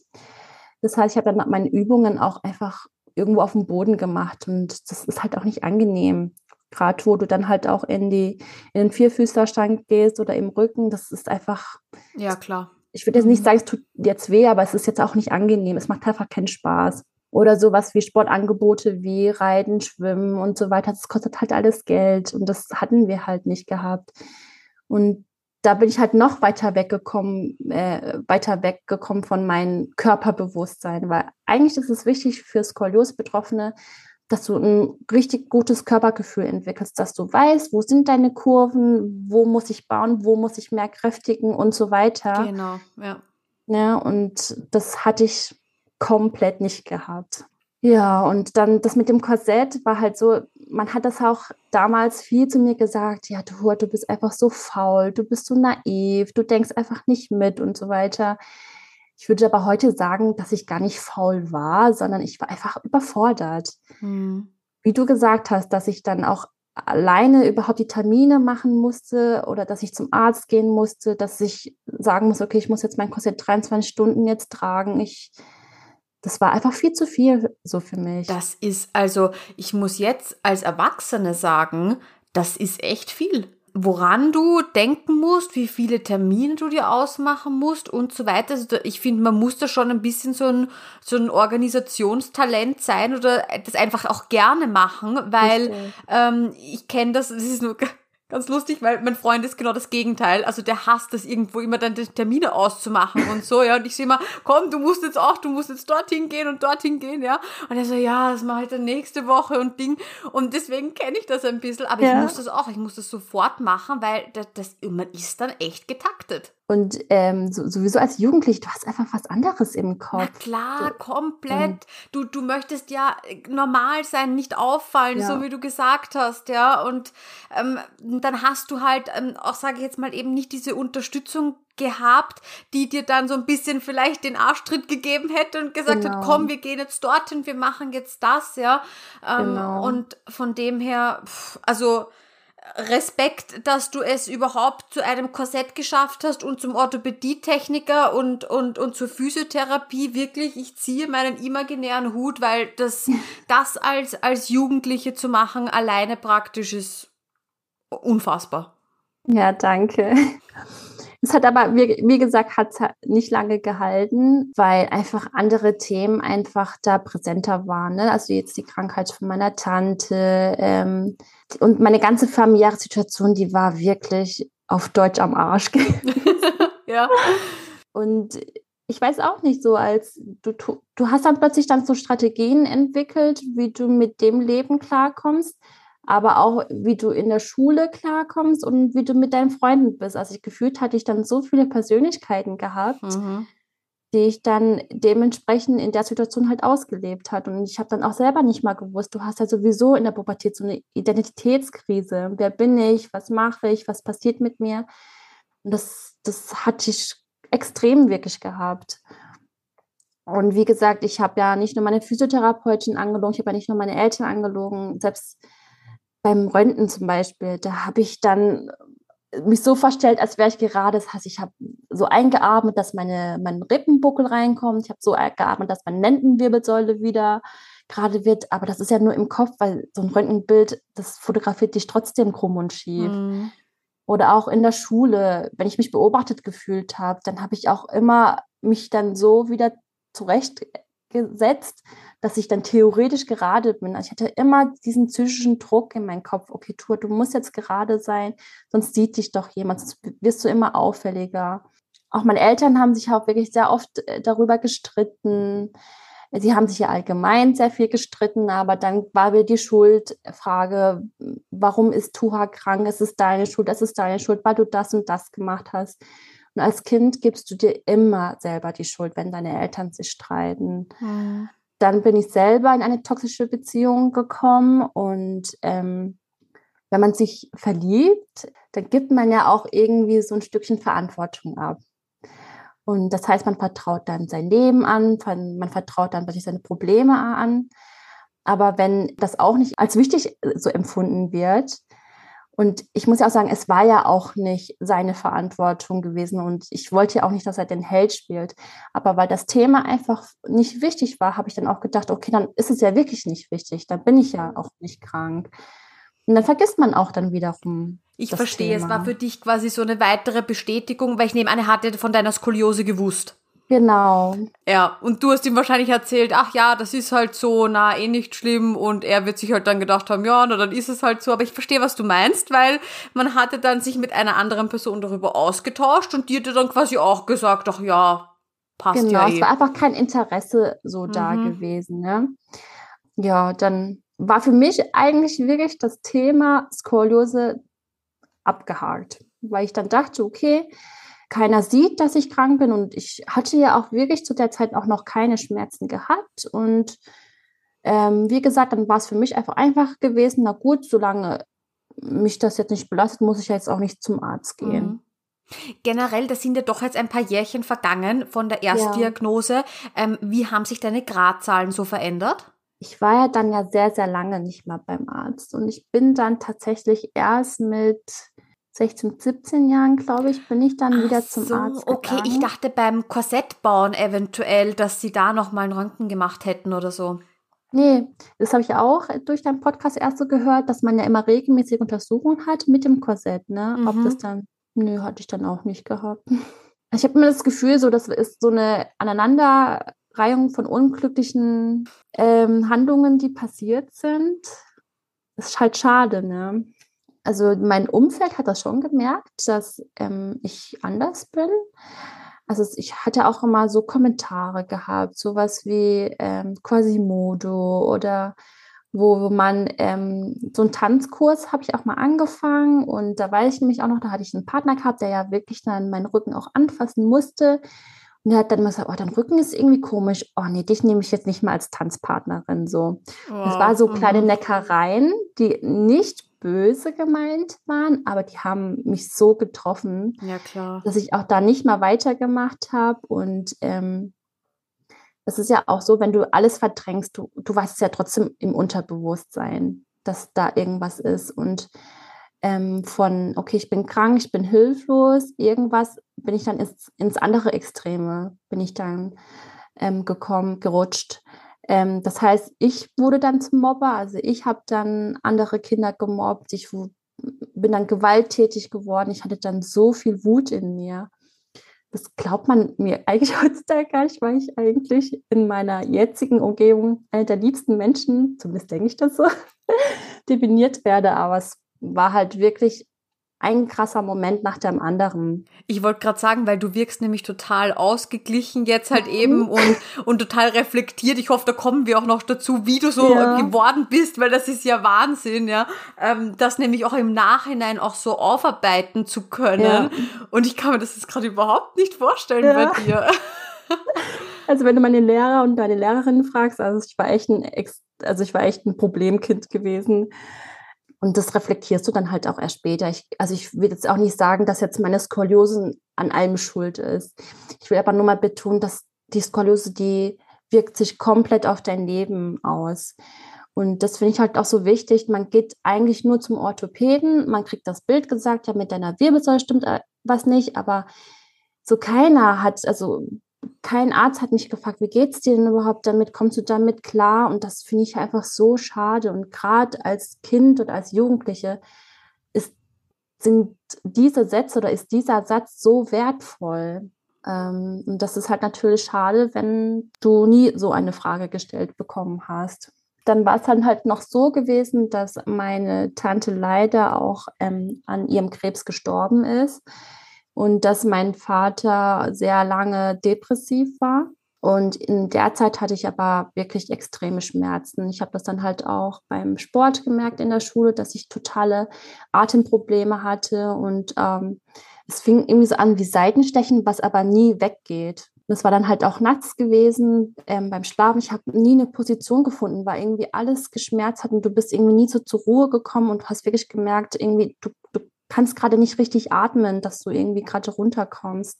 B: Das heißt, ich habe dann meine Übungen auch einfach irgendwo auf dem Boden gemacht und das ist halt auch nicht angenehm gerade wo du dann halt auch in die in den Vierfüßlerstand gehst oder im Rücken, das ist einfach.
A: Ja, klar.
B: Ich würde jetzt nicht mhm. sagen, es tut jetzt weh, aber es ist jetzt auch nicht angenehm. Es macht einfach keinen Spaß. Oder sowas wie Sportangebote wie Reiten, Schwimmen und so weiter. Das kostet halt alles Geld und das hatten wir halt nicht gehabt. Und da bin ich halt noch weiter weggekommen, äh, weiter weggekommen von meinem Körperbewusstsein, weil eigentlich ist es wichtig für Skolios-Betroffene, dass du ein richtig gutes Körpergefühl entwickelst, dass du weißt, wo sind deine Kurven, wo muss ich bauen, wo muss ich mehr kräftigen und so weiter.
A: Genau, ja.
B: Ja, und das hatte ich komplett nicht gehabt. Ja, und dann das mit dem Korsett war halt so, man hat das auch damals viel zu mir gesagt, ja, du, du bist einfach so faul, du bist so naiv, du denkst einfach nicht mit und so weiter. Ich würde aber heute sagen, dass ich gar nicht faul war, sondern ich war einfach überfordert. Mhm. Wie du gesagt hast, dass ich dann auch alleine überhaupt die Termine machen musste oder dass ich zum Arzt gehen musste, dass ich sagen muss, okay, ich muss jetzt mein Korsett 23 Stunden jetzt tragen. Ich, das war einfach viel zu viel so für mich.
A: Das ist also, ich muss jetzt als Erwachsene sagen, das ist echt viel woran du denken musst, wie viele Termine du dir ausmachen musst und so weiter. Also ich finde, man muss da schon ein bisschen so ein, so ein Organisationstalent sein oder das einfach auch gerne machen, weil ähm, ich kenne das, das ist nur Ganz lustig, weil mein Freund ist genau das Gegenteil. Also der hasst das irgendwo immer dann die Termine auszumachen und so, ja. Und ich sehe immer, komm, du musst jetzt auch, du musst jetzt dorthin gehen und dorthin gehen, ja. Und er so, ja, das mache ich dann nächste Woche und Ding. Und deswegen kenne ich das ein bisschen. Aber ja. ich muss das auch, ich muss das sofort machen, weil das, das man ist dann echt getaktet.
B: Und ähm, so, sowieso als Jugendlich, du hast einfach was anderes im Kopf. Na
A: klar, du, komplett. Du, du möchtest ja äh, normal sein, nicht auffallen, ja. so wie du gesagt hast, ja. Und ähm, dann hast du halt ähm, auch, sage ich jetzt mal, eben nicht diese Unterstützung gehabt, die dir dann so ein bisschen vielleicht den Arschtritt gegeben hätte und gesagt genau. hat, komm, wir gehen jetzt dorthin, wir machen jetzt das, ja. Ähm, genau. Und von dem her, pff, also Respekt, dass du es überhaupt zu einem Korsett geschafft hast und zum Orthopädietechniker und, und, und zur Physiotherapie. Wirklich, ich ziehe meinen imaginären Hut, weil das, das als, als Jugendliche zu machen, alleine praktisch ist unfassbar.
B: Ja, danke. Es hat aber, wie, wie gesagt, hat nicht lange gehalten, weil einfach andere Themen einfach da präsenter waren. Ne? Also jetzt die Krankheit von meiner Tante ähm, und meine ganze familiäre Situation, die war wirklich auf Deutsch am Arsch.
A: ja.
B: Und ich weiß auch nicht so, als du, du hast dann plötzlich dann so Strategien entwickelt, wie du mit dem Leben klarkommst aber auch wie du in der Schule klarkommst und wie du mit deinen Freunden bist. Also ich gefühlt hatte ich dann so viele Persönlichkeiten gehabt, mhm. die ich dann dementsprechend in der Situation halt ausgelebt hat. Und ich habe dann auch selber nicht mal gewusst, du hast ja sowieso in der Pubertät so eine Identitätskrise. Wer bin ich? Was mache ich? Was passiert mit mir? Und das, das hatte ich extrem wirklich gehabt. Und wie gesagt, ich habe ja nicht nur meine Physiotherapeutin angelogen, ich habe ja nicht nur meine Eltern angelogen, selbst beim Röntgen zum Beispiel, da habe ich dann mich so verstellt, als wäre ich gerade, das heißt, ich habe so eingeatmet, dass meine, mein Rippenbuckel reinkommt, ich habe so geatmet, dass meine Lendenwirbelsäule wieder gerade wird, aber das ist ja nur im Kopf, weil so ein Röntgenbild, das fotografiert dich trotzdem krumm und schief. Mhm. Oder auch in der Schule, wenn ich mich beobachtet gefühlt habe, dann habe ich auch immer mich dann so wieder zurechtgesetzt, dass ich dann theoretisch gerade bin. Also ich hatte immer diesen psychischen Druck in meinem Kopf, okay, Tour, du musst jetzt gerade sein, sonst sieht dich doch jemand, sonst wirst du immer auffälliger. Auch meine Eltern haben sich auch wirklich sehr oft äh, darüber gestritten. Sie haben sich ja allgemein sehr viel gestritten, aber dann war wieder die Schuldfrage, warum ist Tuha krank? Es ist deine Schuld, es ist deine Schuld, weil du das und das gemacht hast. Und als Kind gibst du dir immer selber die Schuld, wenn deine Eltern sich streiten. Mhm dann bin ich selber in eine toxische Beziehung gekommen und ähm, wenn man sich verliebt, dann gibt man ja auch irgendwie so ein Stückchen Verantwortung ab. Und das heißt, man vertraut dann sein Leben an, man vertraut dann wirklich seine Probleme an. Aber wenn das auch nicht als wichtig so empfunden wird, und ich muss ja auch sagen, es war ja auch nicht seine Verantwortung gewesen und ich wollte ja auch nicht, dass er den Held spielt. Aber weil das Thema einfach nicht wichtig war, habe ich dann auch gedacht, okay, dann ist es ja wirklich nicht wichtig, dann bin ich ja auch nicht krank. Und dann vergisst man auch dann wiederum.
A: Ich verstehe, Thema. es war für dich quasi so eine weitere Bestätigung, weil ich nehme an, er hatte von deiner Skoliose gewusst.
B: Genau.
A: Ja, und du hast ihm wahrscheinlich erzählt, ach ja, das ist halt so, na, eh nicht schlimm und er wird sich halt dann gedacht haben, ja, na, dann ist es halt so, aber ich verstehe, was du meinst, weil man hatte dann sich mit einer anderen Person darüber ausgetauscht und die hatte dann quasi auch gesagt, ach ja, passt
B: genau,
A: ja
B: es
A: eh.
B: war einfach kein Interesse so da
A: Mhm.
B: gewesen, ne? Ja, dann war für mich eigentlich wirklich das Thema Skoliose abgehakt, weil ich dann dachte, okay, keiner sieht, dass ich krank bin und ich hatte ja auch wirklich zu der Zeit auch noch keine Schmerzen gehabt und ähm, wie gesagt, dann war es für mich einfach einfach gewesen, na gut, solange mich das jetzt nicht belastet, muss ich ja jetzt auch nicht zum Arzt gehen.
A: Mhm. Generell, da sind ja doch jetzt ein paar Jährchen vergangen von der Erstdiagnose. Ähm, wie haben sich deine Gradzahlen so verändert?
B: ich war ja dann ja sehr, sehr lange nicht mal beim Arzt. Und ich bin dann tatsächlich erst mit 16, 17 Jahren, glaube ich, bin ich dann wieder
A: Ach
B: zum
A: so,
B: Arzt
A: Okay,
B: gegangen.
A: ich dachte beim Korsettbauen eventuell, dass sie da nochmal einen Röntgen gemacht hätten oder so.
B: Nee, das habe ich auch durch deinen Podcast erst so gehört, dass man ja immer regelmäßig Untersuchungen hat mit dem Korsett, ne? Ob
A: Mhm.
B: das dann, nö, hatte ich dann auch nicht gehabt. Ich habe immer das Gefühl, so, das ist so eine Aneinanderreihung von unglücklichen ähm, Handlungen, die passiert sind. Das ist halt schade, ne? Also mein Umfeld hat das schon gemerkt, dass ähm, ich anders bin. Also ich hatte auch immer so Kommentare gehabt, sowas wie ähm, Quasimodo oder wo wo man ähm, so einen Tanzkurs habe ich auch mal angefangen und da weiß ich nämlich auch noch, da hatte ich einen Partner gehabt, der ja wirklich dann meinen Rücken auch anfassen musste. Und der hat dann immer gesagt, oh, dein Rücken ist irgendwie komisch. Oh nee, dich nehme ich jetzt nicht mal als Tanzpartnerin so. Das war so kleine
A: Mhm.
B: Neckereien, die nicht böse gemeint waren, aber die haben mich so getroffen,
A: Ja, klar.
B: dass ich auch da nicht mal weitergemacht habe. Und ähm, es ist ja auch so, wenn du alles verdrängst, du, du weißt es ja trotzdem im Unterbewusstsein, dass da irgendwas ist. Und ähm, von, okay, ich bin krank, ich bin hilflos, irgendwas, bin ich dann ins, ins andere Extreme, bin ich dann ähm, gekommen, gerutscht. Ähm, das heißt, ich wurde dann zum Mobber, also ich habe dann andere Kinder gemobbt, ich bin dann gewalttätig geworden, ich hatte dann so viel Wut in mir. Das glaubt man mir eigentlich heutzutage gar nicht, weil ich eigentlich in meiner jetzigen Umgebung einer der liebsten Menschen, zumindest denke ich das so, definiert werde. Aber es war halt wirklich ein krasser Moment nach dem anderen.
A: Ich wollte gerade sagen, weil du wirkst nämlich total ausgeglichen jetzt halt
B: Mhm.
A: eben und, und total reflektiert. Ich hoffe, da kommen wir auch noch dazu, wie du so
B: Ja.
A: geworden bist, weil das ist ja Wahnsinn, ja. Ähm, das nämlich auch im Nachhinein auch so aufarbeiten zu können.
B: Ja.
A: Und ich kann mir das jetzt gerade überhaupt nicht vorstellen
B: Ja.
A: bei dir.
B: Also wenn du meine Lehrer und deine Lehrerinnen fragst, also ich war echt ein, also ich war echt ein Problemkind gewesen. Und das reflektierst du dann halt auch erst später. Ich, also ich will jetzt auch nicht sagen, dass jetzt meine Skoliose an allem schuld ist. Ich will aber nur mal betonen, dass die Skoliose, die wirkt sich komplett auf dein Leben aus. Und das finde ich halt auch so wichtig. Man geht eigentlich nur zum Orthopäden, man kriegt das Bild gesagt, ja, mit deiner Wirbelsäule stimmt äh, was nicht, aber so keiner hat, also kein Arzt hat mich gefragt, wie geht's dir denn überhaupt damit? Kommst du damit klar? Und das finde ich einfach so schade. Und gerade als Kind oder als Jugendliche ist, sind diese Sätze oder ist dieser Satz so wertvoll. Ähm, und das ist halt natürlich schade, wenn du nie so eine Frage gestellt bekommen hast. Dann war es dann halt noch so gewesen, dass meine Tante leider auch ähm, an ihrem Krebs gestorben ist und dass mein Vater sehr lange depressiv war. Und in der Zeit hatte ich aber wirklich extreme Schmerzen. Ich habe das dann halt auch beim Sport gemerkt in der Schule, dass ich totale Atemprobleme hatte und ähm, es fing irgendwie so an wie Seitenstechen, was aber nie weggeht. Das war dann halt auch nachts gewesen ähm, beim Schlafen. Ich habe nie eine Position gefunden, weil irgendwie alles geschmerzt hat und du bist irgendwie nie so zur Ruhe gekommen und hast wirklich gemerkt, irgendwie du, du kannst gerade nicht richtig atmen, dass du irgendwie gerade runterkommst.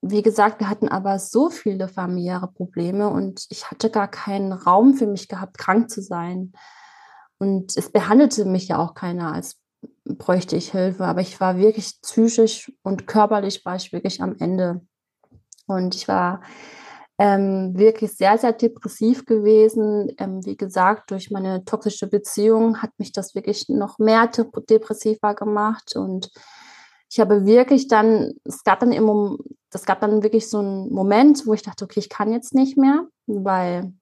B: Wie gesagt, wir hatten aber so viele familiäre Probleme und ich hatte gar keinen Raum für mich gehabt, krank zu sein. Und es behandelte mich ja auch keiner, als bräuchte ich Hilfe. Aber ich war wirklich psychisch und körperlich war ich wirklich am Ende. Und ich war ähm, wirklich sehr, sehr depressiv gewesen. Ähm, wie gesagt, durch meine toxische Beziehung hat mich das wirklich noch mehr depressiver gemacht. Und ich habe wirklich dann, es gab dann immer das gab dann wirklich so einen Moment, wo ich dachte, okay, ich kann jetzt nicht mehr, weil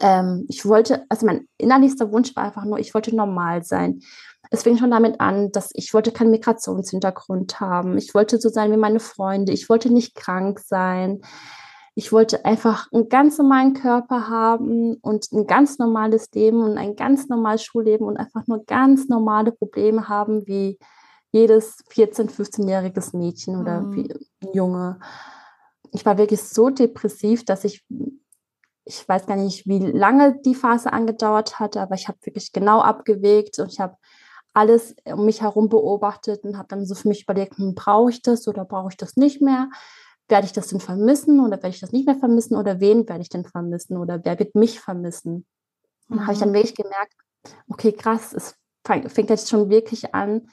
B: ähm, ich wollte, also mein innerlichster Wunsch war einfach nur, ich wollte normal sein. Es fing schon damit an, dass ich wollte keinen Migrationshintergrund haben. Ich wollte so sein wie meine Freunde. Ich wollte nicht krank sein. Ich wollte einfach einen ganz normalen Körper haben und ein ganz normales Leben und ein ganz normales Schulleben und einfach nur ganz normale Probleme haben wie jedes 14-, 15-jähriges Mädchen oder mhm. Junge. Ich war wirklich so depressiv, dass ich ich weiß gar nicht, wie lange die Phase angedauert hat, aber ich habe wirklich genau abgewegt und ich habe alles um mich herum beobachtet und habe dann so für mich überlegt, hm, brauche ich das oder brauche ich das nicht mehr? Werde ich das denn vermissen oder werde ich das nicht mehr vermissen oder wen werde ich denn vermissen oder wer wird mich vermissen? Und mhm. habe ich dann mhm. wirklich gemerkt, okay, krass, es fängt jetzt schon wirklich an,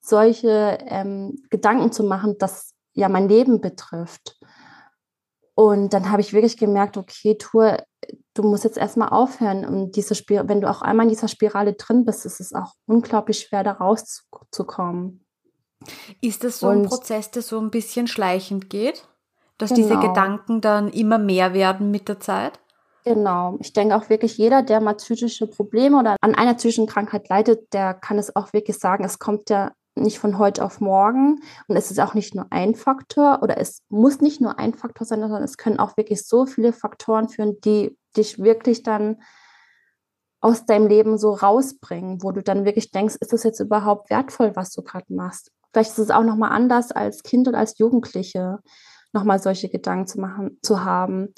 B: solche ähm, Gedanken zu machen, das ja mein Leben betrifft. Und dann habe ich wirklich gemerkt, okay, Tour, du musst jetzt erstmal aufhören. Und diese Spir wenn du auch einmal in dieser Spirale drin bist, ist es auch unglaublich schwer, da rauszukommen.
A: Ist das so und, ein Prozess, der so ein bisschen schleichend geht? Dass genau. diese Gedanken dann immer mehr werden mit der Zeit?
B: Genau. Ich denke auch wirklich, jeder, der mal psychische Probleme oder an einer psychischen Krankheit leidet, der kann es auch wirklich sagen, es kommt ja nicht von heute auf morgen. Und es ist auch nicht nur ein Faktor oder es muss nicht nur ein Faktor sein, sondern es können auch wirklich so viele Faktoren führen, die dich wirklich dann aus deinem Leben so rausbringen, wo du dann wirklich denkst, ist das jetzt überhaupt wertvoll, was du gerade machst? Vielleicht ist es auch nochmal anders als Kind und als Jugendliche, nochmal solche Gedanken zu machen, zu haben.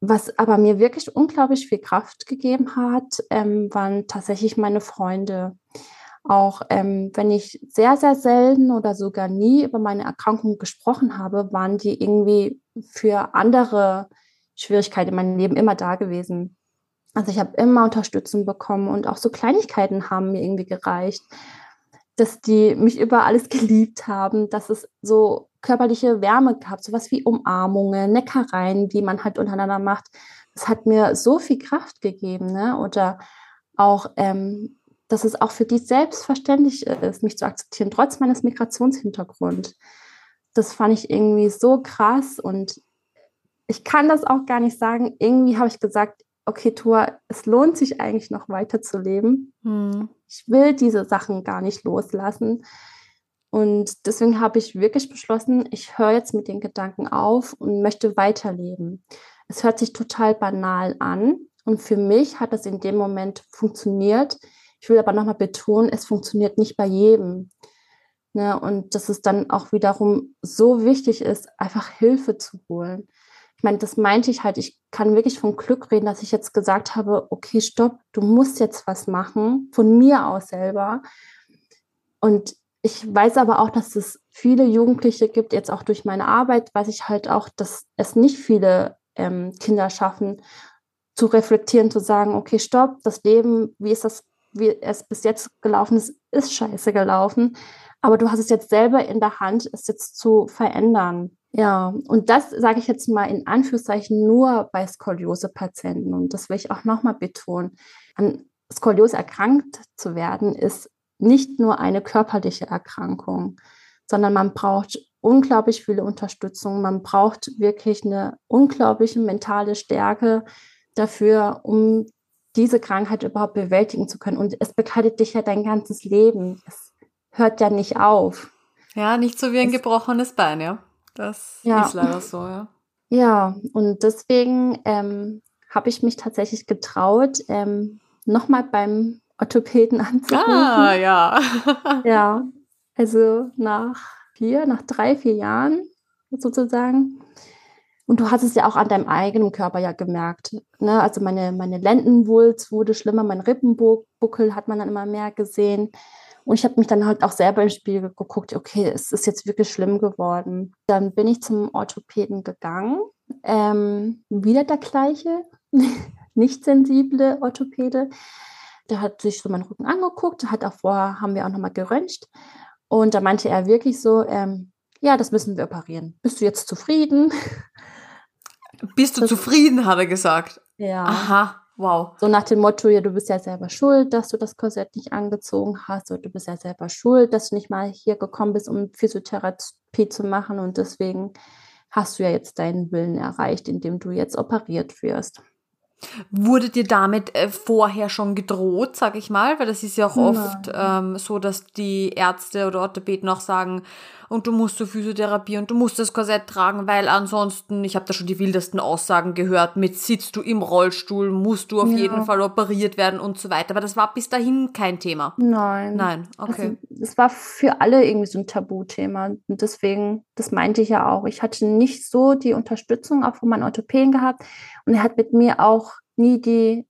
B: Was aber mir wirklich unglaublich viel Kraft gegeben hat, ähm, waren tatsächlich meine Freunde. Auch ähm, wenn ich sehr, sehr selten oder sogar nie über meine Erkrankung gesprochen habe, waren die irgendwie für andere Schwierigkeiten in meinem Leben immer da gewesen. Also ich habe immer Unterstützung bekommen und auch so Kleinigkeiten haben mir irgendwie gereicht, dass die mich über alles geliebt haben, dass es so körperliche Wärme gab, sowas wie Umarmungen, Neckereien, die man halt untereinander macht. Das hat mir so viel Kraft gegeben, ne? Oder auch ähm, dass es auch für die selbstverständlich ist, mich zu akzeptieren, trotz meines Migrationshintergrunds. Das fand ich irgendwie so krass und ich kann das auch gar nicht sagen. Irgendwie habe ich gesagt, okay, Tor, es lohnt sich eigentlich noch weiter zu leben. Hm. Ich will diese Sachen gar nicht loslassen. Und deswegen habe ich wirklich beschlossen, ich höre jetzt mit den Gedanken auf und möchte weiterleben. Es hört sich total banal an. Und für mich hat das in dem Moment funktioniert, ich will aber nochmal betonen, es funktioniert nicht bei jedem. Ne? Und dass es dann auch wiederum so wichtig ist, einfach Hilfe zu holen. Ich meine, das meinte ich halt, ich kann wirklich von Glück reden, dass ich jetzt gesagt habe, okay, stopp, du musst jetzt was machen, von mir aus selber. Und ich weiß aber auch, dass es viele Jugendliche gibt, jetzt auch durch meine Arbeit, weiß ich halt auch, dass es nicht viele ähm, Kinder schaffen, zu reflektieren, zu sagen, okay, stopp, das Leben, wie ist das wie es bis jetzt gelaufen ist, ist scheiße gelaufen. Aber du hast es jetzt selber in der Hand, es jetzt zu verändern. Ja, und das sage ich jetzt mal in Anführungszeichen nur bei Skoliose-Patienten. Und das will ich auch nochmal betonen. An Skoliose erkrankt zu werden, ist nicht nur eine körperliche Erkrankung, sondern man braucht unglaublich viele Unterstützung. Man braucht wirklich eine unglaubliche mentale Stärke dafür, um diese Krankheit überhaupt bewältigen zu können. Und es begleitet dich ja dein ganzes Leben. Es hört ja nicht auf.
A: Ja, nicht so wie ein es, gebrochenes Bein, ja. Das ja. ist leider so, ja.
B: Ja, und deswegen ähm, habe ich mich tatsächlich getraut, ähm, nochmal beim Orthopäden anzurufen.
A: Ah, ja.
B: ja, also nach vier, nach drei, vier Jahren sozusagen und du hast es ja auch an deinem eigenen Körper ja gemerkt. Ne? Also meine, meine Lendenwulst wurde schlimmer, mein Rippenbuckel hat man dann immer mehr gesehen. Und ich habe mich dann halt auch selber im Spiegel geguckt, okay, es ist jetzt wirklich schlimm geworden. Dann bin ich zum Orthopäden gegangen. Ähm, wieder der gleiche, nicht sensible Orthopäde. Der hat sich so meinen Rücken angeguckt, hat auch vorher, haben wir auch nochmal geröntgt. Und da meinte er wirklich so, ähm, ja, das müssen wir operieren. Bist du jetzt zufrieden?
A: Bist du das, zufrieden, hat er gesagt.
B: Ja.
A: Aha. Wow.
B: So nach dem Motto, ja, du bist ja selber schuld, dass du das Korsett nicht angezogen hast, oder du bist ja selber schuld, dass du nicht mal hier gekommen bist, um Physiotherapie zu machen und deswegen hast du ja jetzt deinen Willen erreicht, indem du jetzt operiert wirst.
A: Wurde dir damit äh, vorher schon gedroht, sag ich mal? Weil das ist ja auch oft ähm, so, dass die Ärzte oder Orthopäden auch sagen, und du musst zur Physiotherapie und du musst das Korsett tragen, weil ansonsten, ich habe da schon die wildesten Aussagen gehört, mit sitzt du im Rollstuhl, musst du auf ja. jeden Fall operiert werden und so weiter. Aber das war bis dahin kein Thema.
B: Nein.
A: Nein, okay.
B: Also, es war für alle irgendwie so ein Tabuthema. Und deswegen, das meinte ich ja auch. Ich hatte nicht so die Unterstützung auch von meinen Orthopäden gehabt. Und er hat mit mir auch nie die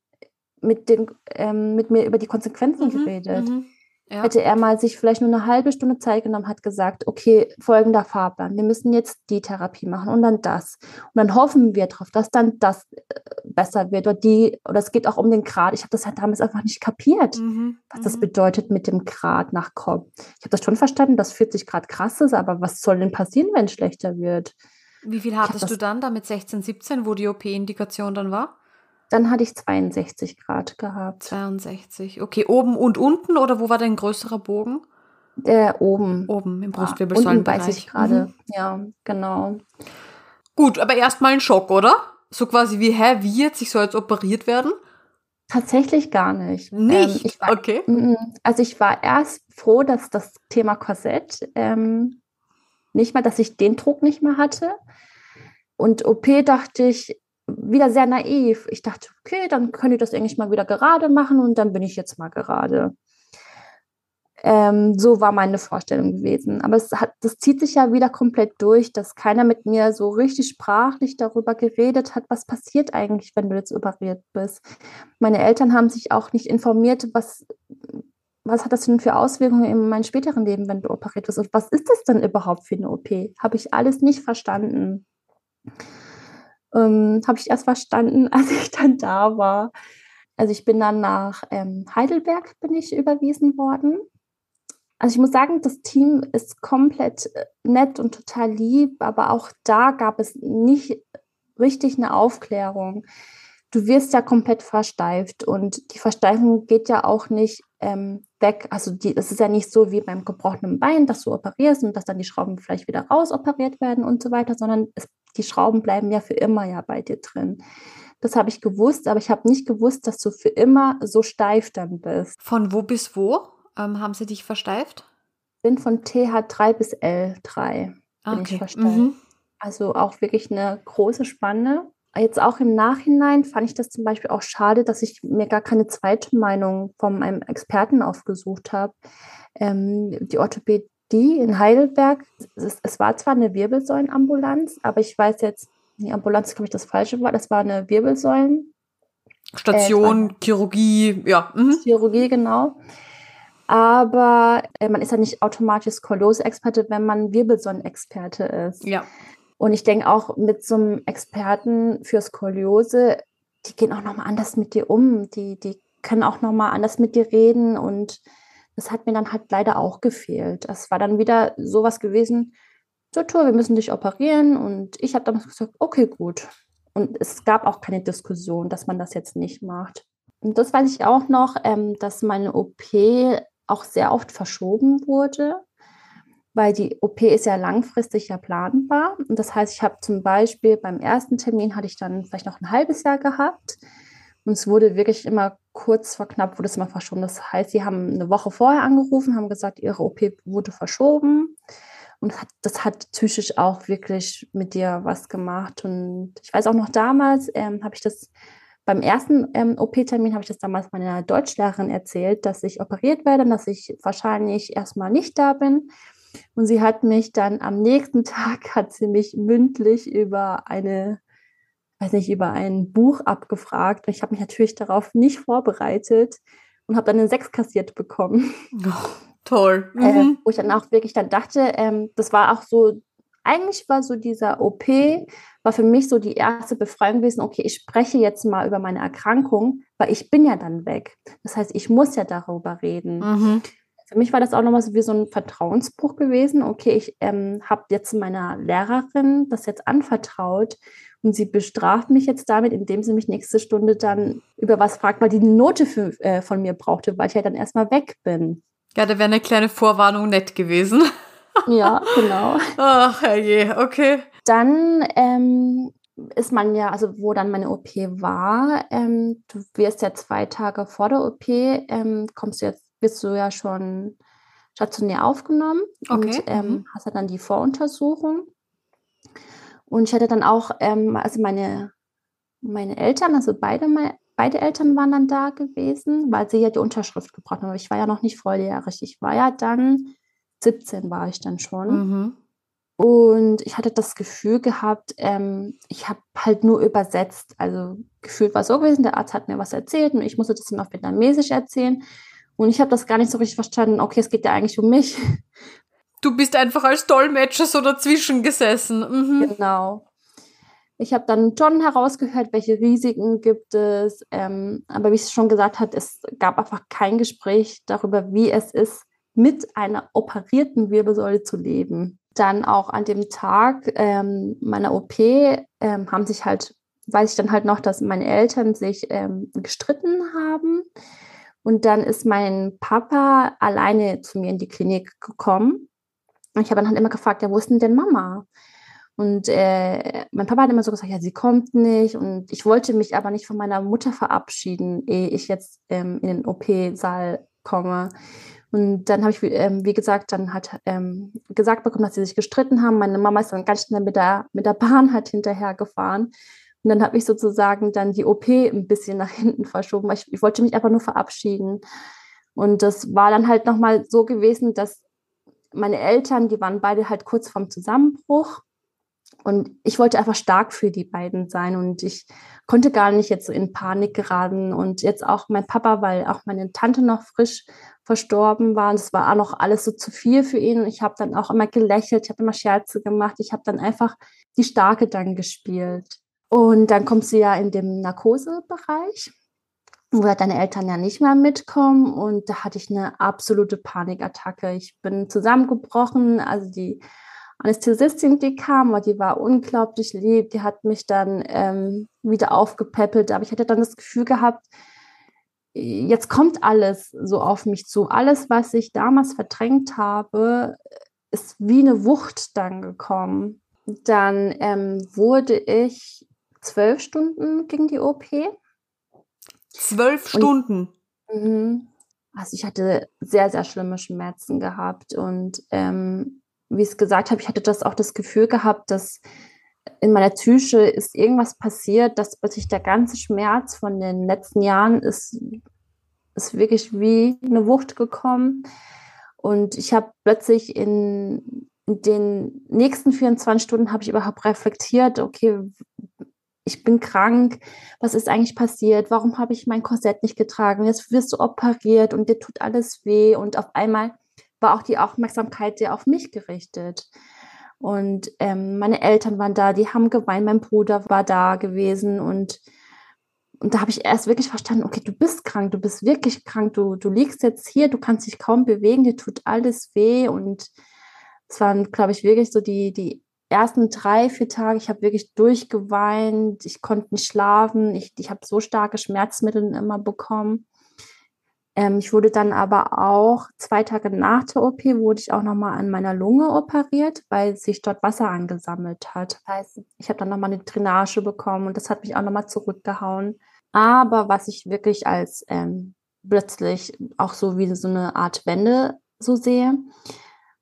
B: mit, den, ähm, mit mir über die Konsequenzen mhm, geredet. Mhm. Ja. Hätte er mal sich vielleicht nur eine halbe Stunde Zeit genommen, hat gesagt, okay, folgender Fahrplan, wir müssen jetzt die Therapie machen und dann das. Und dann hoffen wir darauf, dass dann das äh, besser wird oder die, oder es geht auch um den Grad. Ich habe das halt damals einfach nicht kapiert, mhm. was das mhm. bedeutet mit dem Grad nach Kopf. Ich habe das schon verstanden, dass 40 Grad krass ist, aber was soll denn passieren, wenn es schlechter wird?
A: Wie viel hattest du dann da mit 16, 17, wo die OP-Indikation dann war?
B: Dann hatte ich 62 Grad gehabt.
A: 62, okay. Oben und unten oder wo war dein größerer Bogen?
B: Der oben.
A: Oben im Brustwirbelsäulenbereich.
B: Ja, weiß ich gerade. Mhm. Ja, genau.
A: Gut, aber erstmal ein Schock, oder? So quasi wie, hä, wie jetzt? Ich soll jetzt operiert werden?
B: Tatsächlich gar nicht.
A: Nicht?
B: Ähm, war,
A: okay.
B: Also ich war erst froh, dass das Thema Korsett ähm, nicht mehr, dass ich den Druck nicht mehr hatte. Und OP dachte ich, wieder sehr naiv. Ich dachte, okay, dann könnt ihr das eigentlich mal wieder gerade machen und dann bin ich jetzt mal gerade. Ähm, so war meine Vorstellung gewesen. Aber es hat, das zieht sich ja wieder komplett durch, dass keiner mit mir so richtig sprachlich darüber geredet hat, was passiert eigentlich, wenn du jetzt operiert bist. Meine Eltern haben sich auch nicht informiert, was, was hat das denn für Auswirkungen in meinem späteren Leben, wenn du operiert wirst? Und was ist das denn überhaupt für eine OP? Habe ich alles nicht verstanden ähm, habe ich erst verstanden, als ich dann da war. Also ich bin dann nach ähm, Heidelberg bin ich überwiesen worden. Also ich muss sagen, das Team ist komplett äh, nett und total lieb, aber auch da gab es nicht richtig eine Aufklärung. Du wirst ja komplett versteift und die Versteifung geht ja auch nicht ähm, weg. Also es ist ja nicht so wie beim gebrochenen Bein, dass du operierst und dass dann die Schrauben vielleicht wieder rausoperiert werden und so weiter, sondern es die Schrauben bleiben ja für immer ja bei dir drin. Das habe ich gewusst, aber ich habe nicht gewusst, dass du für immer so steif dann bist.
A: Von wo bis wo ähm, haben sie dich versteift?
B: Bin von TH3 bis L3
A: okay.
B: bin ich versteift. Mhm. Also auch wirklich eine große Spanne. Jetzt auch im Nachhinein fand ich das zum Beispiel auch schade, dass ich mir gar keine zweite Meinung von einem Experten aufgesucht habe. Ähm, die Orthopädie die in Heidelberg, es, es, war zwar eine Wirbelsäulenambulanz, aber ich weiß jetzt, die Ambulanz, glaube ich, das Falsche war, das war eine Wirbelsäulen.
A: Station, äh, Chirurgie, ja.
B: Mhm. Chirurgie, genau. Aber äh, man ist ja nicht automatisch Skoliose-Experte, wenn man Wirbelsäulenexperte ist.
A: Ja.
B: Und ich denke auch mit so einem Experten für Skoliose, die gehen auch nochmal anders mit dir um. Die, die können auch nochmal anders mit dir reden und das hat mir dann halt leider auch gefehlt. Es war dann wieder sowas gewesen, zur Tour, wir müssen dich operieren. Und ich habe damals gesagt, okay, gut. Und es gab auch keine Diskussion, dass man das jetzt nicht macht. Und das weiß ich auch noch, ähm, dass meine OP auch sehr oft verschoben wurde, weil die OP ist ja langfristig ja planbar. Und das heißt, ich habe zum Beispiel beim ersten Termin hatte ich dann vielleicht noch ein halbes Jahr gehabt. Und es wurde wirklich immer kurz vor knapp, wurde es immer verschoben. Das heißt, sie haben eine Woche vorher angerufen, haben gesagt, ihre OP wurde verschoben. Und das hat, das hat psychisch auch wirklich mit dir was gemacht. Und ich weiß auch noch damals, ähm, habe ich das beim ersten ähm, OP-Termin, habe ich das damals meiner Deutschlehrerin erzählt, dass ich operiert werde und dass ich wahrscheinlich erstmal nicht da bin. Und sie hat mich dann am nächsten Tag, hat sie mich mündlich über eine weiß nicht, über ein Buch abgefragt. Ich habe mich natürlich darauf nicht vorbereitet und habe dann eine Sechs kassiert bekommen.
A: Oh, toll.
B: Mhm. Äh, wo ich dann auch wirklich dann dachte, ähm, das war auch so, eigentlich war so dieser OP, war für mich so die erste Befreiung gewesen, okay, ich spreche jetzt mal über meine Erkrankung, weil ich bin ja dann weg. Das heißt, ich muss ja darüber reden. Mhm. für mich war das auch nochmal so wie so ein Vertrauensbruch gewesen. Okay, ich ähm, habe jetzt meiner Lehrerin das jetzt anvertraut und sie bestraft mich jetzt damit, indem sie mich nächste Stunde dann über was fragt, weil die eine Note für, äh, von mir brauchte, weil ich ja dann erstmal weg bin.
A: Ja, da wäre eine kleine Vorwarnung nett gewesen.
B: ja, genau.
A: Ach, herrje, okay.
B: Dann ähm, ist man ja, also wo dann meine OP war, ähm, du wirst ja zwei Tage vor der OP, ähm, kommst du jetzt, wirst du ja schon stationär aufgenommen
A: okay.
B: und ähm, mhm. hast ja dann die Voruntersuchung. Und ich hatte dann auch, ähm, also meine, meine Eltern, also beide, beide Eltern waren dann da gewesen, weil sie ja die Unterschrift gebraucht haben. Aber ich war ja noch nicht volljährig. Ich war ja dann, 17 war ich dann schon. Mhm. Und ich hatte das Gefühl gehabt, ähm, ich habe halt nur übersetzt. Also gefühlt war es so gewesen, der Arzt hat mir was erzählt und ich musste das dann auf Vietnamesisch erzählen. Und ich habe das gar nicht so richtig verstanden. Okay, es geht ja eigentlich um mich.
A: Du bist einfach als Dolmetscher so dazwischen gesessen. Mhm.
B: Genau. Ich habe dann schon herausgehört, welche Risiken gibt es. Ähm, aber wie ich schon gesagt habe, es gab einfach kein Gespräch darüber, wie es ist, mit einer operierten Wirbelsäule zu leben. Dann auch an dem Tag ähm, meiner OP ähm, haben sich halt, weiß ich dann halt noch, dass meine Eltern sich ähm, gestritten haben. Und dann ist mein Papa alleine zu mir in die Klinik gekommen. Und ich habe dann halt immer gefragt, ja, wo ist denn denn Mama? Und äh, mein Papa hat immer so gesagt, ja, sie kommt nicht. Und ich wollte mich aber nicht von meiner Mutter verabschieden, ehe ich jetzt ähm, in den OP-Saal komme. Und dann habe ich, ähm, wie gesagt, dann hat ähm, gesagt bekommen, dass sie sich gestritten haben. Meine Mama ist dann ganz schnell mit der, mit der Bahn halt hinterher gefahren. Und dann habe ich sozusagen dann die OP ein bisschen nach hinten verschoben, weil ich, ich wollte mich einfach nur verabschieden. Und das war dann halt nochmal so gewesen, dass meine Eltern, die waren beide halt kurz vorm Zusammenbruch. Und ich wollte einfach stark für die beiden sein und ich konnte gar nicht jetzt so in Panik geraten. Und jetzt auch mein Papa, weil auch meine Tante noch frisch verstorben war. Und es war auch noch alles so zu viel für ihn. Ich habe dann auch immer gelächelt, ich habe immer Scherze gemacht. Ich habe dann einfach die Starke dann gespielt. Und dann kommt sie ja in dem Narkosebereich wo ja deine Eltern ja nicht mehr mitkommen. Und da hatte ich eine absolute Panikattacke. Ich bin zusammengebrochen. Also die Anästhesistin, die kam, die war unglaublich lieb. Die hat mich dann ähm, wieder aufgepäppelt. Aber ich hatte dann das Gefühl gehabt, jetzt kommt alles so auf mich zu. Alles, was ich damals verdrängt habe, ist wie eine Wucht dann gekommen. Dann ähm, wurde ich zwölf Stunden gegen die OP
A: Zwölf Stunden.
B: Und, mhm. also ich hatte sehr, sehr schlimme Schmerzen gehabt. Und ähm, wie ich es gesagt habe, ich hatte das auch das Gefühl gehabt, dass in meiner Psyche ist irgendwas passiert, dass plötzlich der ganze Schmerz von den letzten Jahren ist, ist wirklich wie eine Wucht gekommen. Und ich habe plötzlich in, in den nächsten 24 Stunden habe ich überhaupt reflektiert, okay, ich bin krank, was ist eigentlich passiert, warum habe ich mein Korsett nicht getragen, jetzt wirst du operiert und dir tut alles weh. Und auf einmal war auch die Aufmerksamkeit sehr auf mich gerichtet. Und ähm, meine Eltern waren da, die haben geweint, mein Bruder war da gewesen und, und da habe ich erst wirklich verstanden, okay, du bist krank, du bist wirklich krank, du, du liegst jetzt hier, du kannst dich kaum bewegen, dir tut alles weh. Und es waren, glaube ich, wirklich so die, die ersten drei, vier Tage, ich habe wirklich durchgeweint, ich konnte nicht schlafen, ich, ich habe so starke Schmerzmittel immer bekommen. Ähm, ich wurde dann aber auch zwei Tage nach der OP wurde ich auch nochmal an meiner Lunge operiert, weil sich dort Wasser angesammelt hat. Das heißt, ich habe dann nochmal eine Drainage bekommen und das hat mich auch nochmal zurückgehauen. Aber was ich wirklich als ähm, plötzlich auch so wie so eine Art Wende so sehe,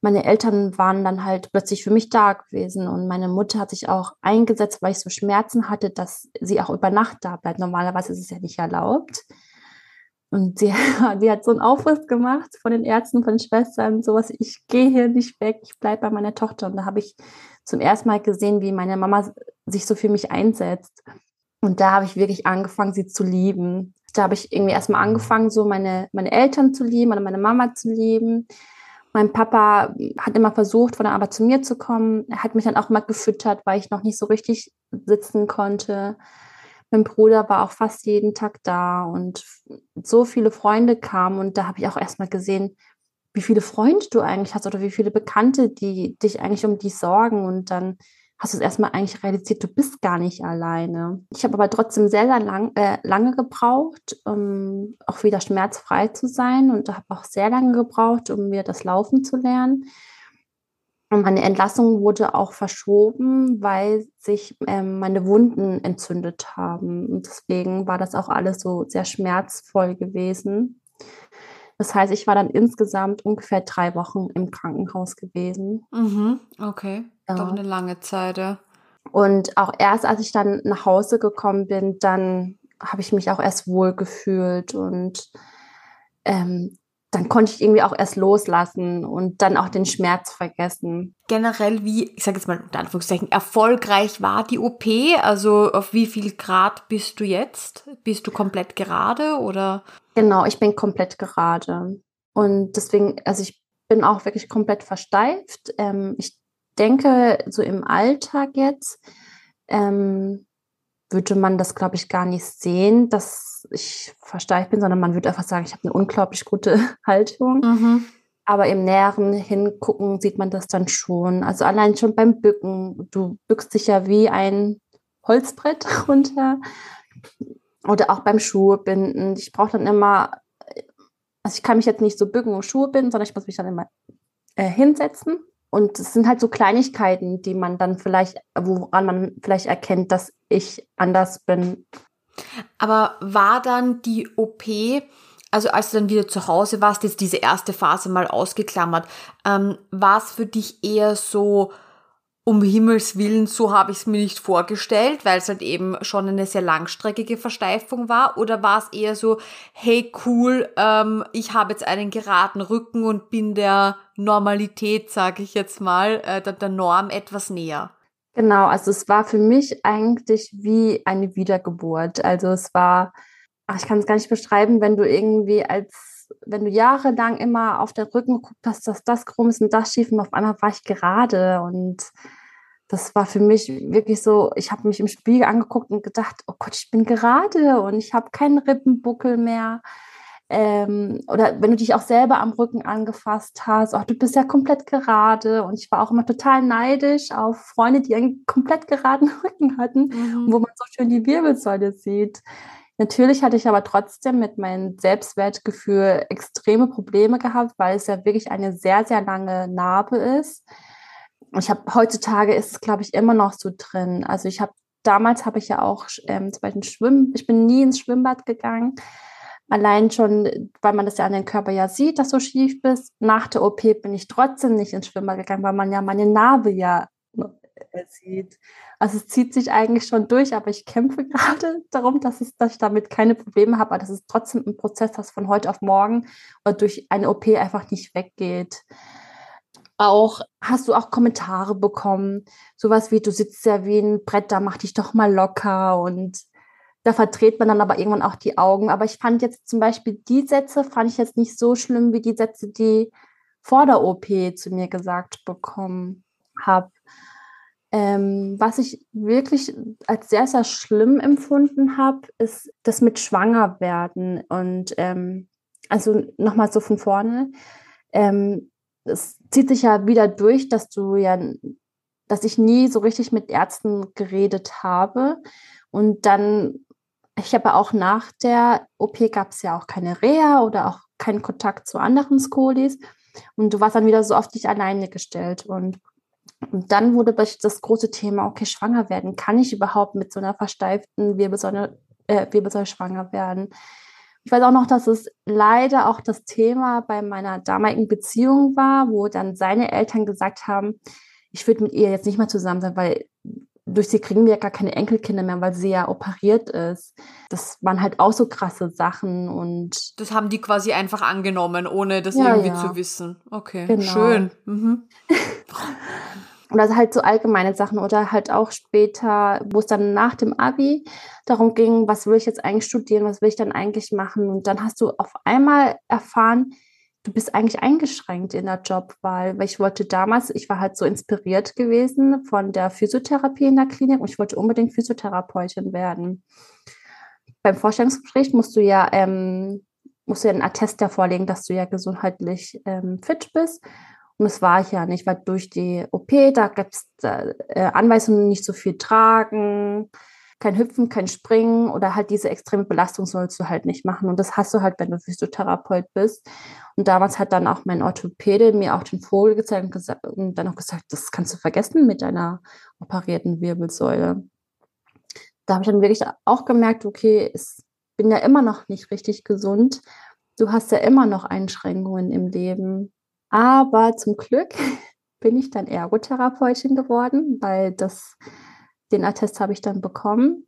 B: meine Eltern waren dann halt plötzlich für mich da gewesen und meine Mutter hat sich auch eingesetzt, weil ich so Schmerzen hatte, dass sie auch über Nacht da bleibt. Normalerweise ist es ja nicht erlaubt. Und sie, die hat so einen Aufriss gemacht von den Ärzten, von den Schwestern, sowas, ich gehe hier nicht weg, ich bleibe bei meiner Tochter. Und da habe ich zum ersten Mal gesehen, wie meine Mama sich so für mich einsetzt. Und da habe ich wirklich angefangen, sie zu lieben. Da habe ich irgendwie erstmal angefangen, so meine, meine Eltern zu lieben oder meine Mama zu lieben. Mein Papa hat immer versucht, von der Arbeit zu mir zu kommen. Er hat mich dann auch immer gefüttert, weil ich noch nicht so richtig sitzen konnte. Mein Bruder war auch fast jeden Tag da und so viele Freunde kamen und da habe ich auch erstmal gesehen, wie viele Freunde du eigentlich hast oder wie viele Bekannte, die dich eigentlich um dich sorgen. Und dann hast du es erstmal eigentlich realisiert, du bist gar nicht alleine. Ich habe aber trotzdem sehr, sehr lang, äh, lange gebraucht, um auch wieder schmerzfrei zu sein und habe auch sehr lange gebraucht, um mir das Laufen zu lernen. Und meine Entlassung wurde auch verschoben, weil sich ähm, meine Wunden entzündet haben. Und deswegen war das auch alles so sehr schmerzvoll gewesen. Das heißt, ich war dann insgesamt ungefähr drei Wochen im Krankenhaus gewesen.
A: Mhm, okay, ja. doch eine lange Zeit, ja.
B: Und auch erst, als ich dann nach Hause gekommen bin, dann habe ich mich auch erst wohl gefühlt und ähm, dann konnte ich irgendwie auch erst loslassen und dann auch den Schmerz vergessen.
A: Generell, wie, ich sage jetzt mal unter Anführungszeichen, erfolgreich war die OP? Also auf wie viel Grad bist du jetzt? Bist du komplett gerade oder?
B: Genau, ich bin komplett gerade. Und deswegen, also ich bin auch wirklich komplett versteift. Ähm, ich denke, so im Alltag jetzt ähm, würde man das, glaube ich, gar nicht sehen, dass ich versteift bin, sondern man würde einfach sagen, ich habe eine unglaublich gute Haltung. Mhm. Aber im näheren Hingucken sieht man das dann schon. Also allein schon beim Bücken. Du bückst dich ja wie ein Holzbrett runter. Oder auch beim Schuhebinden. Ich brauche dann immer, also ich kann mich jetzt nicht so bücken und Schuhe binden, sondern ich muss mich dann immer äh, hinsetzen und es sind halt so Kleinigkeiten, die man dann vielleicht, woran man vielleicht erkennt, dass ich anders bin.
A: Aber war dann die OP, also als du dann wieder zu Hause warst, jetzt diese erste Phase mal ausgeklammert, ähm, war es für dich eher so, um Himmels Willen, so habe ich es mir nicht vorgestellt, weil es halt eben schon eine sehr langstreckige Versteifung war? Oder war es eher so, hey cool, ähm, ich habe jetzt einen geraden Rücken und bin der Normalität, sage ich jetzt mal, äh, der, der Norm etwas näher?
B: Genau, also es war für mich eigentlich wie eine Wiedergeburt. Also es war, ach, ich kann es gar nicht beschreiben, wenn du irgendwie als wenn du jahrelang immer auf den Rücken geguckt hast, dass das krumm ist und das schief und auf einmal war ich gerade und das war für mich wirklich so, ich habe mich im Spiegel angeguckt und gedacht, oh Gott, ich bin gerade und ich habe keinen Rippenbuckel mehr. Ähm, oder wenn du dich auch selber am Rücken angefasst hast, oh, du bist ja komplett gerade. Und ich war auch immer total neidisch auf Freunde, die einen komplett geraden Rücken hatten, mhm. wo man so schön die Wirbelsäule sieht. Natürlich hatte ich aber trotzdem mit meinem Selbstwertgefühl extreme Probleme gehabt, weil es ja wirklich eine sehr, sehr lange Narbe ist ich habe heutzutage ist es, glaube ich, immer noch so drin. Also ich habe damals habe ich ja auch ähm, zum Beispiel Schwimmen, ich bin nie ins Schwimmbad gegangen. Allein schon, weil man das ja an den Körper ja sieht, dass du schief bist. Nach der OP bin ich trotzdem nicht ins Schwimmbad gegangen, weil man ja meine Narbe ja sieht. Also es zieht sich eigentlich schon durch, aber ich kämpfe gerade darum, dass, es, dass ich damit keine Probleme habe, aber das ist trotzdem ein Prozess, das von heute auf morgen oder durch eine OP einfach nicht weggeht auch, hast du auch Kommentare bekommen? Sowas wie, du sitzt ja wie ein Brett, da mach dich doch mal locker und da verdreht man dann aber irgendwann auch die Augen. Aber ich fand jetzt zum Beispiel die Sätze, fand ich jetzt nicht so schlimm wie die Sätze, die vor der OP zu mir gesagt bekommen habe. Ähm, was ich wirklich als sehr, sehr schlimm empfunden habe, ist das mit Schwangerwerden. Und ähm, also nochmal so von vorne. Ähm, es zieht sich ja wieder durch, dass du ja, dass ich nie so richtig mit Ärzten geredet habe. Und dann, ich habe auch nach der OP gab es ja auch keine Reha oder auch keinen Kontakt zu anderen Skolis. Und du warst dann wieder so auf dich alleine gestellt. Und, und dann wurde das große Thema, okay, schwanger werden. Kann ich überhaupt mit so einer versteiften Wirbelsäule, äh, Wirbelsäule schwanger werden? Ich weiß auch noch, dass es leider auch das Thema bei meiner damaligen Beziehung war, wo dann seine Eltern gesagt haben, ich würde mit ihr jetzt nicht mehr zusammen sein, weil durch sie kriegen wir ja gar keine Enkelkinder mehr, weil sie ja operiert ist. Das waren halt auch so krasse Sachen und.
A: Das haben die quasi einfach angenommen, ohne das ja, irgendwie ja. zu wissen. Okay, genau. schön. Mhm.
B: oder halt so allgemeine Sachen oder halt auch später, wo es dann nach dem Abi darum ging, was will ich jetzt eigentlich studieren, was will ich dann eigentlich machen und dann hast du auf einmal erfahren, du bist eigentlich eingeschränkt in der Jobwahl, weil ich wollte damals, ich war halt so inspiriert gewesen von der Physiotherapie in der Klinik und ich wollte unbedingt Physiotherapeutin werden. Beim Vorstellungsgespräch musst du ja ähm, musst du ja einen Attest ja vorlegen, dass du ja gesundheitlich ähm, fit bist. Und das war ich ja nicht, weil durch die OP, da gab es äh, Anweisungen, nicht so viel tragen, kein Hüpfen, kein Springen oder halt diese extreme Belastung sollst du halt nicht machen. Und das hast du halt, wenn du Physiotherapeut bist. Und damals hat dann auch mein Orthopäde mir auch den Vogel gezeigt und, gesagt, und dann auch gesagt, das kannst du vergessen mit deiner operierten Wirbelsäule. Da habe ich dann wirklich auch gemerkt, okay, ich bin ja immer noch nicht richtig gesund. Du hast ja immer noch Einschränkungen im Leben. Aber zum Glück bin ich dann Ergotherapeutin geworden, weil das den Attest habe ich dann bekommen.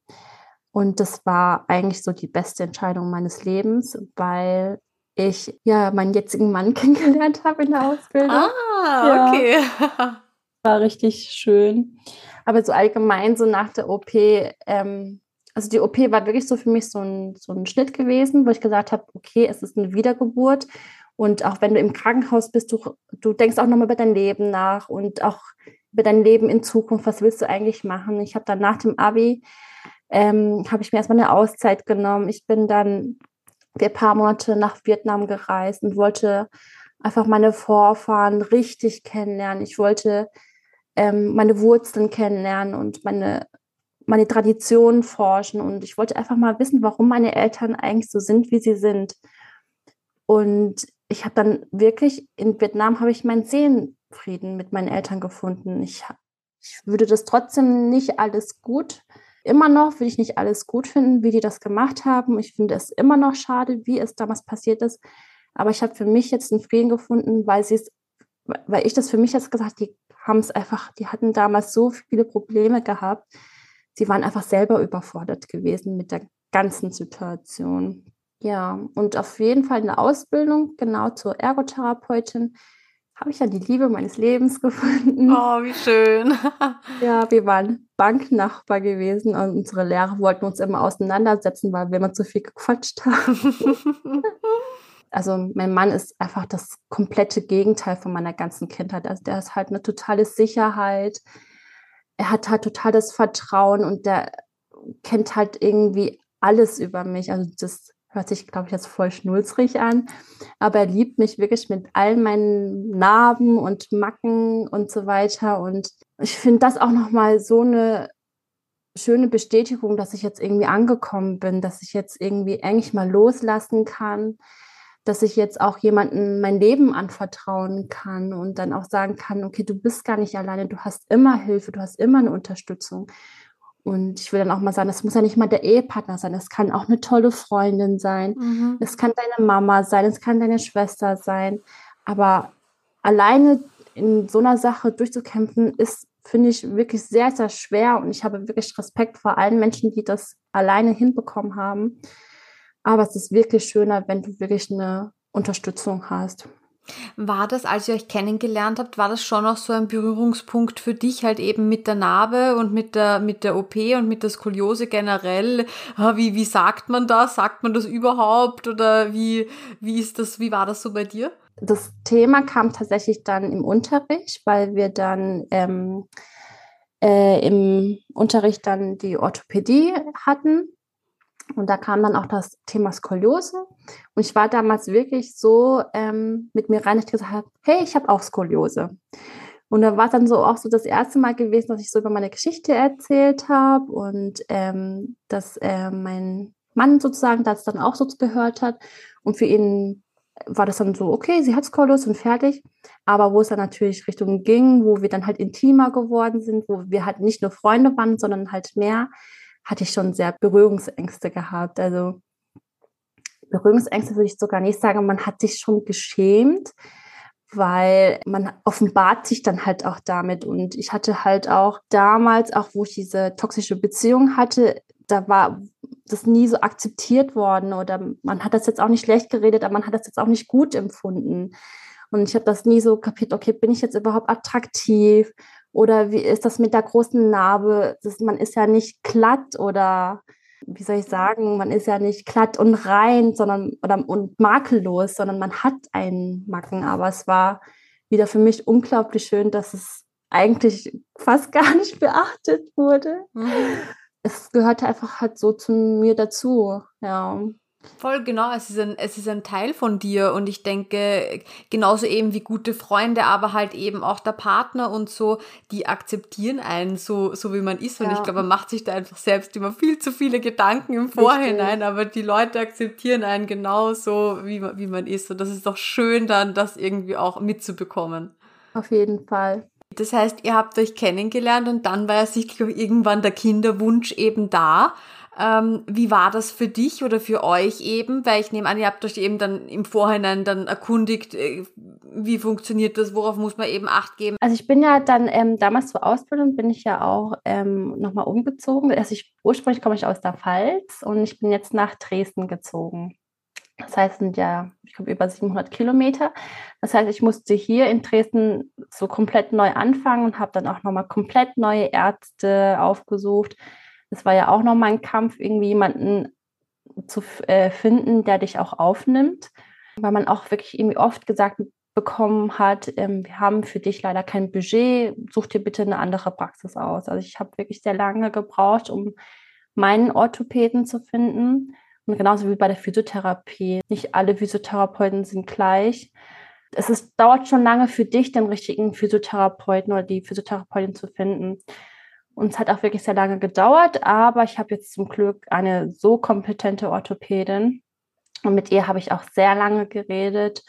B: Und das war eigentlich so die beste Entscheidung meines Lebens, weil ich ja meinen jetzigen Mann kennengelernt habe in der Ausbildung.
A: Ah, okay. Ja,
B: war richtig schön. Aber so allgemein, so nach der OP, ähm, also die OP war wirklich so für mich so ein, so ein Schnitt gewesen, wo ich gesagt habe, okay, es ist eine Wiedergeburt. Und auch wenn du im Krankenhaus bist, du, du denkst auch nochmal über dein Leben nach und auch über dein Leben in Zukunft, was willst du eigentlich machen? Ich habe dann nach dem Abi, ähm, habe ich mir erstmal eine Auszeit genommen. Ich bin dann ein paar Monate nach Vietnam gereist und wollte einfach meine Vorfahren richtig kennenlernen. Ich wollte ähm, meine Wurzeln kennenlernen und meine, meine Traditionen forschen. Und ich wollte einfach mal wissen, warum meine Eltern eigentlich so sind, wie sie sind. Und ich habe dann wirklich in Vietnam habe ich meinen Seelenfrieden mit meinen Eltern gefunden. Ich, ich würde das trotzdem nicht alles gut. Immer noch würde ich nicht alles gut finden, wie die das gemacht haben. Ich finde es immer noch schade, wie es damals passiert ist. Aber ich habe für mich jetzt einen Frieden gefunden, weil sie es, weil ich das für mich jetzt gesagt, die haben es einfach, die hatten damals so viele Probleme gehabt. Sie waren einfach selber überfordert gewesen mit der ganzen Situation. Ja, und auf jeden Fall eine Ausbildung, genau zur Ergotherapeutin, habe ich dann die Liebe meines Lebens gefunden.
A: Oh, wie schön.
B: ja, wir waren Banknachbar gewesen und unsere Lehrer wollten uns immer auseinandersetzen, weil wir immer zu viel gequatscht haben. also mein Mann ist einfach das komplette Gegenteil von meiner ganzen Kindheit. Also der ist halt eine totale Sicherheit. Er hat halt total das Vertrauen und der kennt halt irgendwie alles über mich. Also das hört sich, glaube ich, jetzt voll schnulzrig an, aber er liebt mich wirklich mit all meinen Narben und Macken und so weiter. Und ich finde das auch nochmal so eine schöne Bestätigung, dass ich jetzt irgendwie angekommen bin, dass ich jetzt irgendwie eigentlich mal loslassen kann, dass ich jetzt auch jemandem mein Leben anvertrauen kann und dann auch sagen kann, okay, du bist gar nicht alleine, du hast immer Hilfe, du hast immer eine Unterstützung. Und ich will dann auch mal sagen, das muss ja nicht mal der Ehepartner sein, das kann auch eine tolle Freundin sein, mhm. es kann deine Mama sein, es kann deine Schwester sein. Aber alleine in so einer Sache durchzukämpfen, ist, finde ich, wirklich sehr, sehr schwer. Und ich habe wirklich Respekt vor allen Menschen, die das alleine hinbekommen haben. Aber es ist wirklich schöner, wenn du wirklich eine Unterstützung hast.
A: War das, als ihr euch kennengelernt habt, war das schon auch so ein Berührungspunkt für dich halt eben mit der Narbe und mit der, mit der OP und mit der Skoliose generell? Wie, wie sagt man das? Sagt man das überhaupt? Oder wie, wie ist das, wie war das so bei dir?
B: Das Thema kam tatsächlich dann im Unterricht, weil wir dann ähm, äh, im Unterricht dann die Orthopädie hatten und da kam dann auch das Thema Skoliose. Und ich war damals wirklich so ähm, mit mir rein, dass ich gesagt habe, hey, ich habe auch Skoliose. Und da war dann so auch so das erste Mal gewesen, dass ich so über meine Geschichte erzählt habe und ähm, dass äh, mein Mann sozusagen das dann auch so gehört hat. Und für ihn war das dann so, okay, sie hat Skoliose und fertig. Aber wo es dann natürlich Richtung ging, wo wir dann halt intimer geworden sind, wo wir halt nicht nur Freunde waren, sondern halt mehr, hatte ich schon sehr Berührungsängste gehabt. Also Berührungsängste würde ich sogar nicht sagen, man hat sich schon geschämt, weil man offenbart sich dann halt auch damit. Und ich hatte halt auch damals, auch wo ich diese toxische Beziehung hatte, da war das nie so akzeptiert worden oder man hat das jetzt auch nicht schlecht geredet, aber man hat das jetzt auch nicht gut empfunden. Und ich habe das nie so kapiert, okay, bin ich jetzt überhaupt attraktiv? Oder wie ist das mit der großen Narbe? Das, man ist ja nicht glatt oder wie soll ich sagen, man ist ja nicht glatt und rein, sondern oder und makellos, sondern man hat einen Macken. Aber es war wieder für mich unglaublich schön, dass es eigentlich fast gar nicht beachtet wurde. Mhm. Es gehörte einfach halt so zu mir dazu, ja.
A: Voll genau, es ist, ein, es ist ein Teil von dir und ich denke, genauso eben wie gute Freunde, aber halt eben auch der Partner und so, die akzeptieren einen so, so wie man ist und ja. ich glaube, man macht sich da einfach selbst immer viel zu viele Gedanken im Vorhinein, Richtig. aber die Leute akzeptieren einen genauso, wie man, wie man ist und das ist doch schön dann, das irgendwie auch mitzubekommen.
B: Auf jeden Fall.
A: Das heißt, ihr habt euch kennengelernt und dann war ja sicherlich auch irgendwann der Kinderwunsch eben da. Ähm, wie war das für dich oder für euch eben? Weil ich nehme an, ihr habt euch eben dann im Vorhinein dann erkundigt, äh, wie funktioniert das, worauf muss man eben Acht geben?
B: Also ich bin ja dann ähm, damals zur Ausbildung, bin ich ja auch ähm, nochmal umgezogen. Also ich, ursprünglich komme ich aus der Pfalz und ich bin jetzt nach Dresden gezogen. Das heißt, sind ja, ich glaube, über 700 Kilometer. Das heißt, ich musste hier in Dresden so komplett neu anfangen und habe dann auch nochmal komplett neue Ärzte aufgesucht es war ja auch nochmal ein Kampf, irgendwie jemanden zu äh, finden, der dich auch aufnimmt, weil man auch wirklich irgendwie oft gesagt bekommen hat, ähm, wir haben für dich leider kein Budget, such dir bitte eine andere Praxis aus. Also ich habe wirklich sehr lange gebraucht, um meinen Orthopäden zu finden. Und genauso wie bei der Physiotherapie. Nicht alle Physiotherapeuten sind gleich. Es ist, dauert schon lange für dich, den richtigen Physiotherapeuten oder die Physiotherapeutin zu finden. Und es hat auch wirklich sehr lange gedauert, aber ich habe jetzt zum Glück eine so kompetente Orthopädin. Und mit ihr habe ich auch sehr lange geredet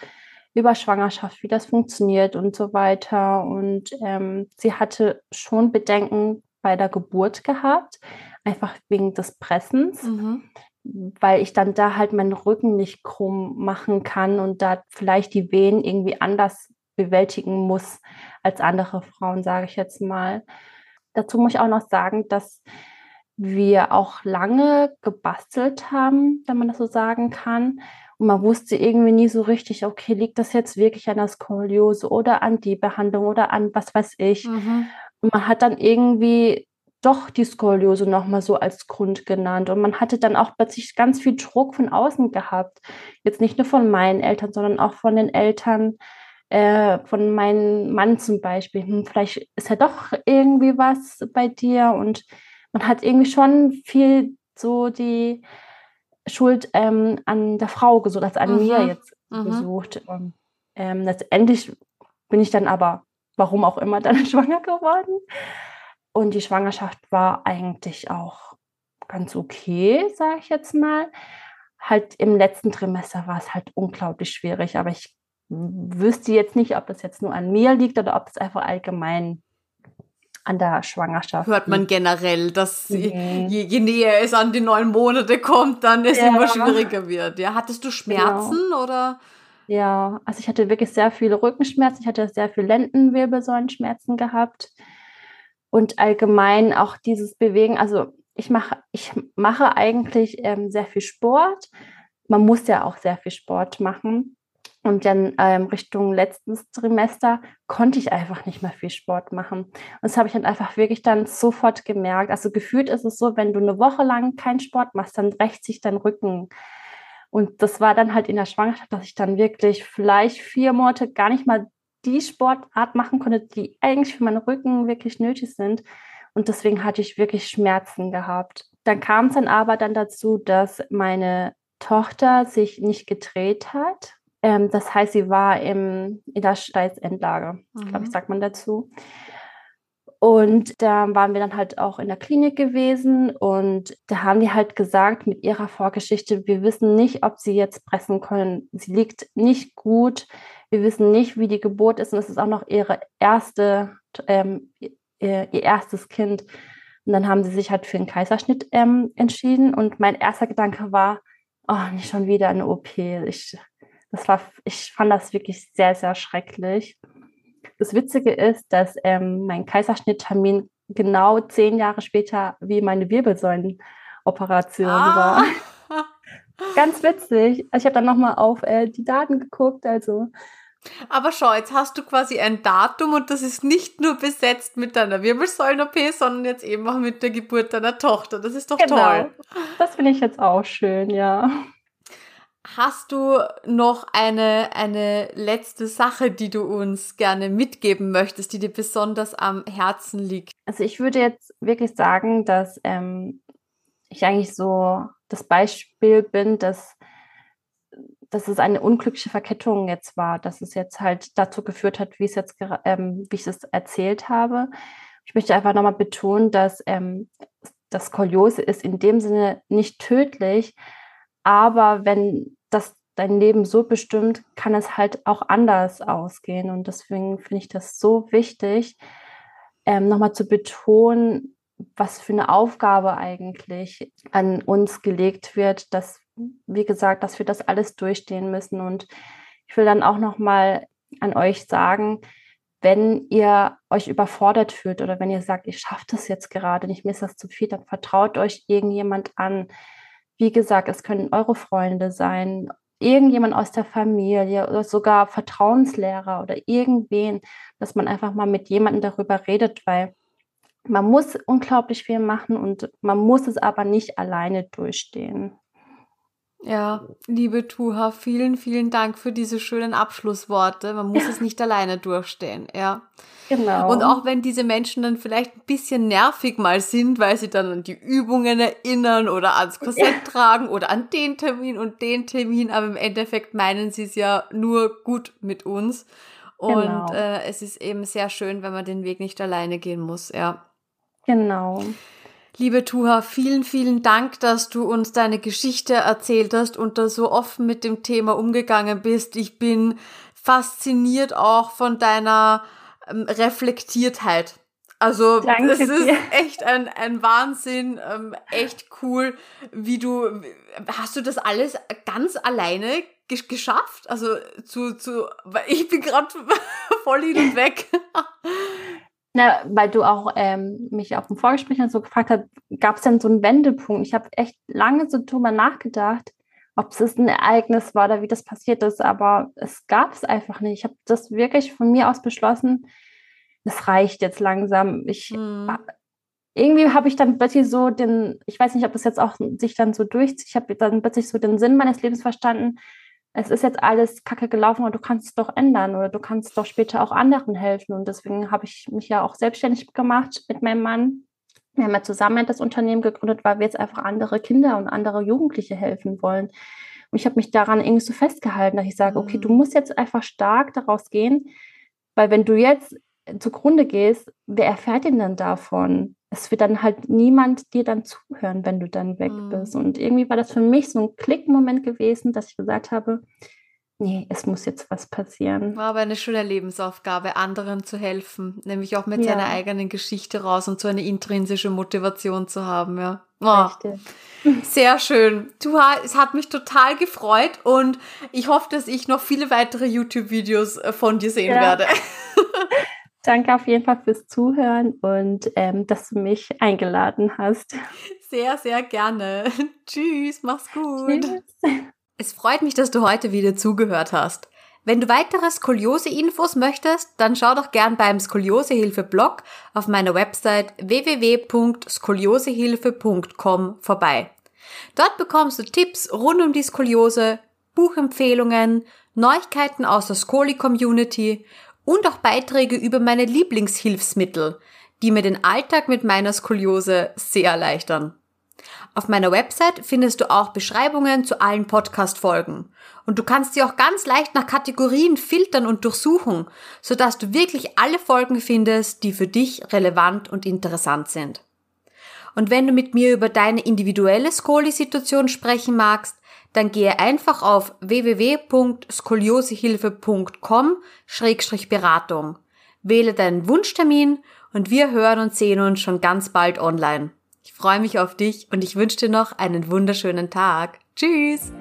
B: über Schwangerschaft, wie das funktioniert und so weiter. Und ähm, sie hatte schon Bedenken bei der Geburt gehabt, einfach wegen des Pressens, mhm. weil ich dann da halt meinen Rücken nicht krumm machen kann und da vielleicht die Wehen irgendwie anders bewältigen muss als andere Frauen, sage ich jetzt mal. Dazu muss ich auch noch sagen, dass wir auch lange gebastelt haben, wenn man das so sagen kann. Und man wusste irgendwie nie so richtig, okay, liegt das jetzt wirklich an der Skoliose oder an die Behandlung oder an was weiß ich. Mhm. Und man hat dann irgendwie doch die Skoliose nochmal so als Grund genannt. Und man hatte dann auch plötzlich ganz viel Druck von außen gehabt. Jetzt nicht nur von meinen Eltern, sondern auch von den Eltern äh, von meinem Mann zum Beispiel, hm, vielleicht ist ja doch irgendwie was bei dir und man hat irgendwie schon viel so die Schuld ähm, an der Frau gesucht, also an mhm. mir jetzt mhm. gesucht. Und ähm, letztendlich bin ich dann aber, warum auch immer, dann schwanger geworden. Und die Schwangerschaft war eigentlich auch ganz okay, sage ich jetzt mal. Halt im letzten Trimester war es halt unglaublich schwierig, aber ich wüsste jetzt nicht, ob das jetzt nur an mir liegt oder ob es einfach allgemein an der Schwangerschaft.
A: Hört man generell, dass mhm. je, je, näher es an die neun Monate kommt, dann es ja. immer schwieriger wird. Ja, hattest du Schmerzen genau. oder?
B: Ja, also ich hatte wirklich sehr viele Rückenschmerzen, ich hatte sehr viel Lendenwirbelsäulenschmerzen gehabt und allgemein auch dieses Bewegen. Also ich mache, ich mache eigentlich ähm, sehr viel Sport. Man muss ja auch sehr viel Sport machen. Und dann ähm, Richtung letztes Trimester konnte ich einfach nicht mehr viel Sport machen. Und das habe ich dann einfach wirklich dann sofort gemerkt. Also gefühlt ist es so, wenn du eine Woche lang keinen Sport machst, dann rächt sich dein Rücken. Und das war dann halt in der Schwangerschaft, dass ich dann wirklich vielleicht vier Monate gar nicht mal die Sportart machen konnte, die eigentlich für meinen Rücken wirklich nötig sind. Und deswegen hatte ich wirklich Schmerzen gehabt. Dann kam es dann aber dann dazu, dass meine Tochter sich nicht gedreht hat ähm, das heißt, sie war im, in der Steißendlage, mhm. glaube ich, sagt man dazu. Und da waren wir dann halt auch in der Klinik gewesen und da haben die halt gesagt mit ihrer Vorgeschichte, wir wissen nicht, ob sie jetzt pressen können. Sie liegt nicht gut. Wir wissen nicht, wie die Geburt ist und es ist auch noch ihre erste, ähm, ihr, ihr, erstes Kind. Und dann haben sie sich halt für einen Kaiserschnitt ähm, entschieden und mein erster Gedanke war, oh, nicht schon wieder eine OP. Ich das war, ich fand das wirklich sehr, sehr schrecklich. Das Witzige ist, dass ähm, mein Kaiserschnitttermin genau zehn Jahre später wie meine Wirbelsäulenoperation ah. war. Ganz witzig. Also ich habe dann nochmal auf äh, die Daten geguckt, also
A: aber schau, jetzt hast du quasi ein Datum und das ist nicht nur besetzt mit deiner Wirbelsäulen-OP, sondern jetzt eben auch mit der Geburt deiner Tochter. Das ist doch genau. toll.
B: Das finde ich jetzt auch schön, ja.
A: Hast du noch eine, eine letzte Sache, die du uns gerne mitgeben möchtest, die dir besonders am Herzen liegt?
B: Also ich würde jetzt wirklich sagen, dass ähm, ich eigentlich so das Beispiel bin, dass dass es eine unglückliche Verkettung jetzt war, dass es jetzt halt dazu geführt hat, wie es jetzt, ähm, wie ich es erzählt habe. Ich möchte einfach nochmal betonen, dass ähm, das Skoliose ist in dem Sinne nicht tödlich, aber wenn das dein Leben so bestimmt, kann es halt auch anders ausgehen. Und deswegen finde ich das so wichtig, ähm, nochmal zu betonen, was für eine Aufgabe eigentlich an uns gelegt wird, dass, wie gesagt, dass wir das alles durchstehen müssen. Und ich will dann auch nochmal an euch sagen, wenn ihr euch überfordert fühlt oder wenn ihr sagt, ich schaffe das jetzt gerade nicht, mir ist das zu viel, dann vertraut euch irgendjemand an. Wie gesagt, es können eure Freunde sein, irgendjemand aus der Familie oder sogar Vertrauenslehrer oder irgendwen, dass man einfach mal mit jemandem darüber redet, weil man muss unglaublich viel machen und man muss es aber nicht alleine durchstehen.
A: Ja, liebe Tuha, vielen, vielen Dank für diese schönen Abschlussworte. Man muss ja. es nicht alleine durchstehen, ja. Genau. Und auch wenn diese Menschen dann vielleicht ein bisschen nervig mal sind, weil sie dann an die Übungen erinnern oder ans Korsett ja. tragen oder an den Termin und den Termin, aber im Endeffekt meinen sie es ja nur gut mit uns. Und genau. äh, es ist eben sehr schön, wenn man den Weg nicht alleine gehen muss, ja.
B: Genau.
A: Liebe Tuha, vielen, vielen Dank, dass du uns deine Geschichte erzählt hast und da so offen mit dem Thema umgegangen bist. Ich bin fasziniert auch von deiner ähm, Reflektiertheit. Also Danke es ist dir. echt ein, ein Wahnsinn, ähm, echt cool, wie du, hast du das alles ganz alleine geschafft? Also zu, zu, ich bin gerade voll hin und weg.
B: Na, weil du auch ähm, mich auf dem Vorgespräch so gefragt hast, gab es denn so einen Wendepunkt? Ich habe echt lange so drüber nachgedacht, ob es ein Ereignis war oder wie das passiert ist, aber es gab es einfach nicht. Ich habe das wirklich von mir aus beschlossen, es reicht jetzt langsam. Ich mhm. irgendwie habe ich dann plötzlich so den, ich weiß nicht, ob das jetzt auch sich dann so durchzieht, ich habe dann plötzlich so den Sinn meines Lebens verstanden, es ist jetzt alles kacke gelaufen, aber du kannst es doch ändern oder du kannst doch später auch anderen helfen. Und deswegen habe ich mich ja auch selbstständig gemacht mit meinem Mann. Wir haben ja zusammen das Unternehmen gegründet, weil wir jetzt einfach andere Kinder und andere Jugendliche helfen wollen. Und ich habe mich daran irgendwie so festgehalten, dass ich sage, okay, du mhm. musst jetzt einfach stark daraus gehen, weil wenn du jetzt zugrunde gehst, wer erfährt denn dann davon? es wird dann halt niemand dir dann zuhören, wenn du dann weg mhm. bist. Und irgendwie war das für mich so ein Klickmoment gewesen, dass ich gesagt habe, nee, es muss jetzt was passieren.
A: War aber eine schöne Lebensaufgabe, anderen zu helfen, nämlich auch mit ja. seiner eigenen Geschichte raus und so eine intrinsische Motivation zu haben, ja. Oh, sehr schön. Du, es hat mich total gefreut und ich hoffe, dass ich noch viele weitere YouTube-Videos äh, von dir sehen ja. werde.
B: Danke auf jeden Fall fürs Zuhören und ähm, dass du mich eingeladen hast.
A: Sehr, sehr gerne. Tschüss, mach's gut. Tschüss. Es freut mich, dass du heute wieder zugehört hast. Wenn du weitere Skoliose-Infos möchtest, dann schau doch gern beim Skoliosehilfe-Blog auf meiner Website www.skoliosehilfe.com vorbei. Dort bekommst du Tipps rund um die Skoliose, Buchempfehlungen, Neuigkeiten aus der Skoli-Community und auch Beiträge über meine Lieblingshilfsmittel, die mir den Alltag mit meiner Skoliose sehr erleichtern. Auf meiner Website findest du auch Beschreibungen zu allen Podcast-Folgen. Und du kannst sie auch ganz leicht nach Kategorien filtern und durchsuchen, sodass du wirklich alle Folgen findest, die für dich relevant und interessant sind. Und wenn du mit mir über deine individuelle Skoli-Situation sprechen magst, dann gehe einfach auf www.skoliosehilfe.com-beratung. Wähle deinen Wunschtermin und wir hören und sehen uns schon ganz bald online. Ich freue mich auf dich und ich wünsche dir noch einen wunderschönen Tag. Tschüss!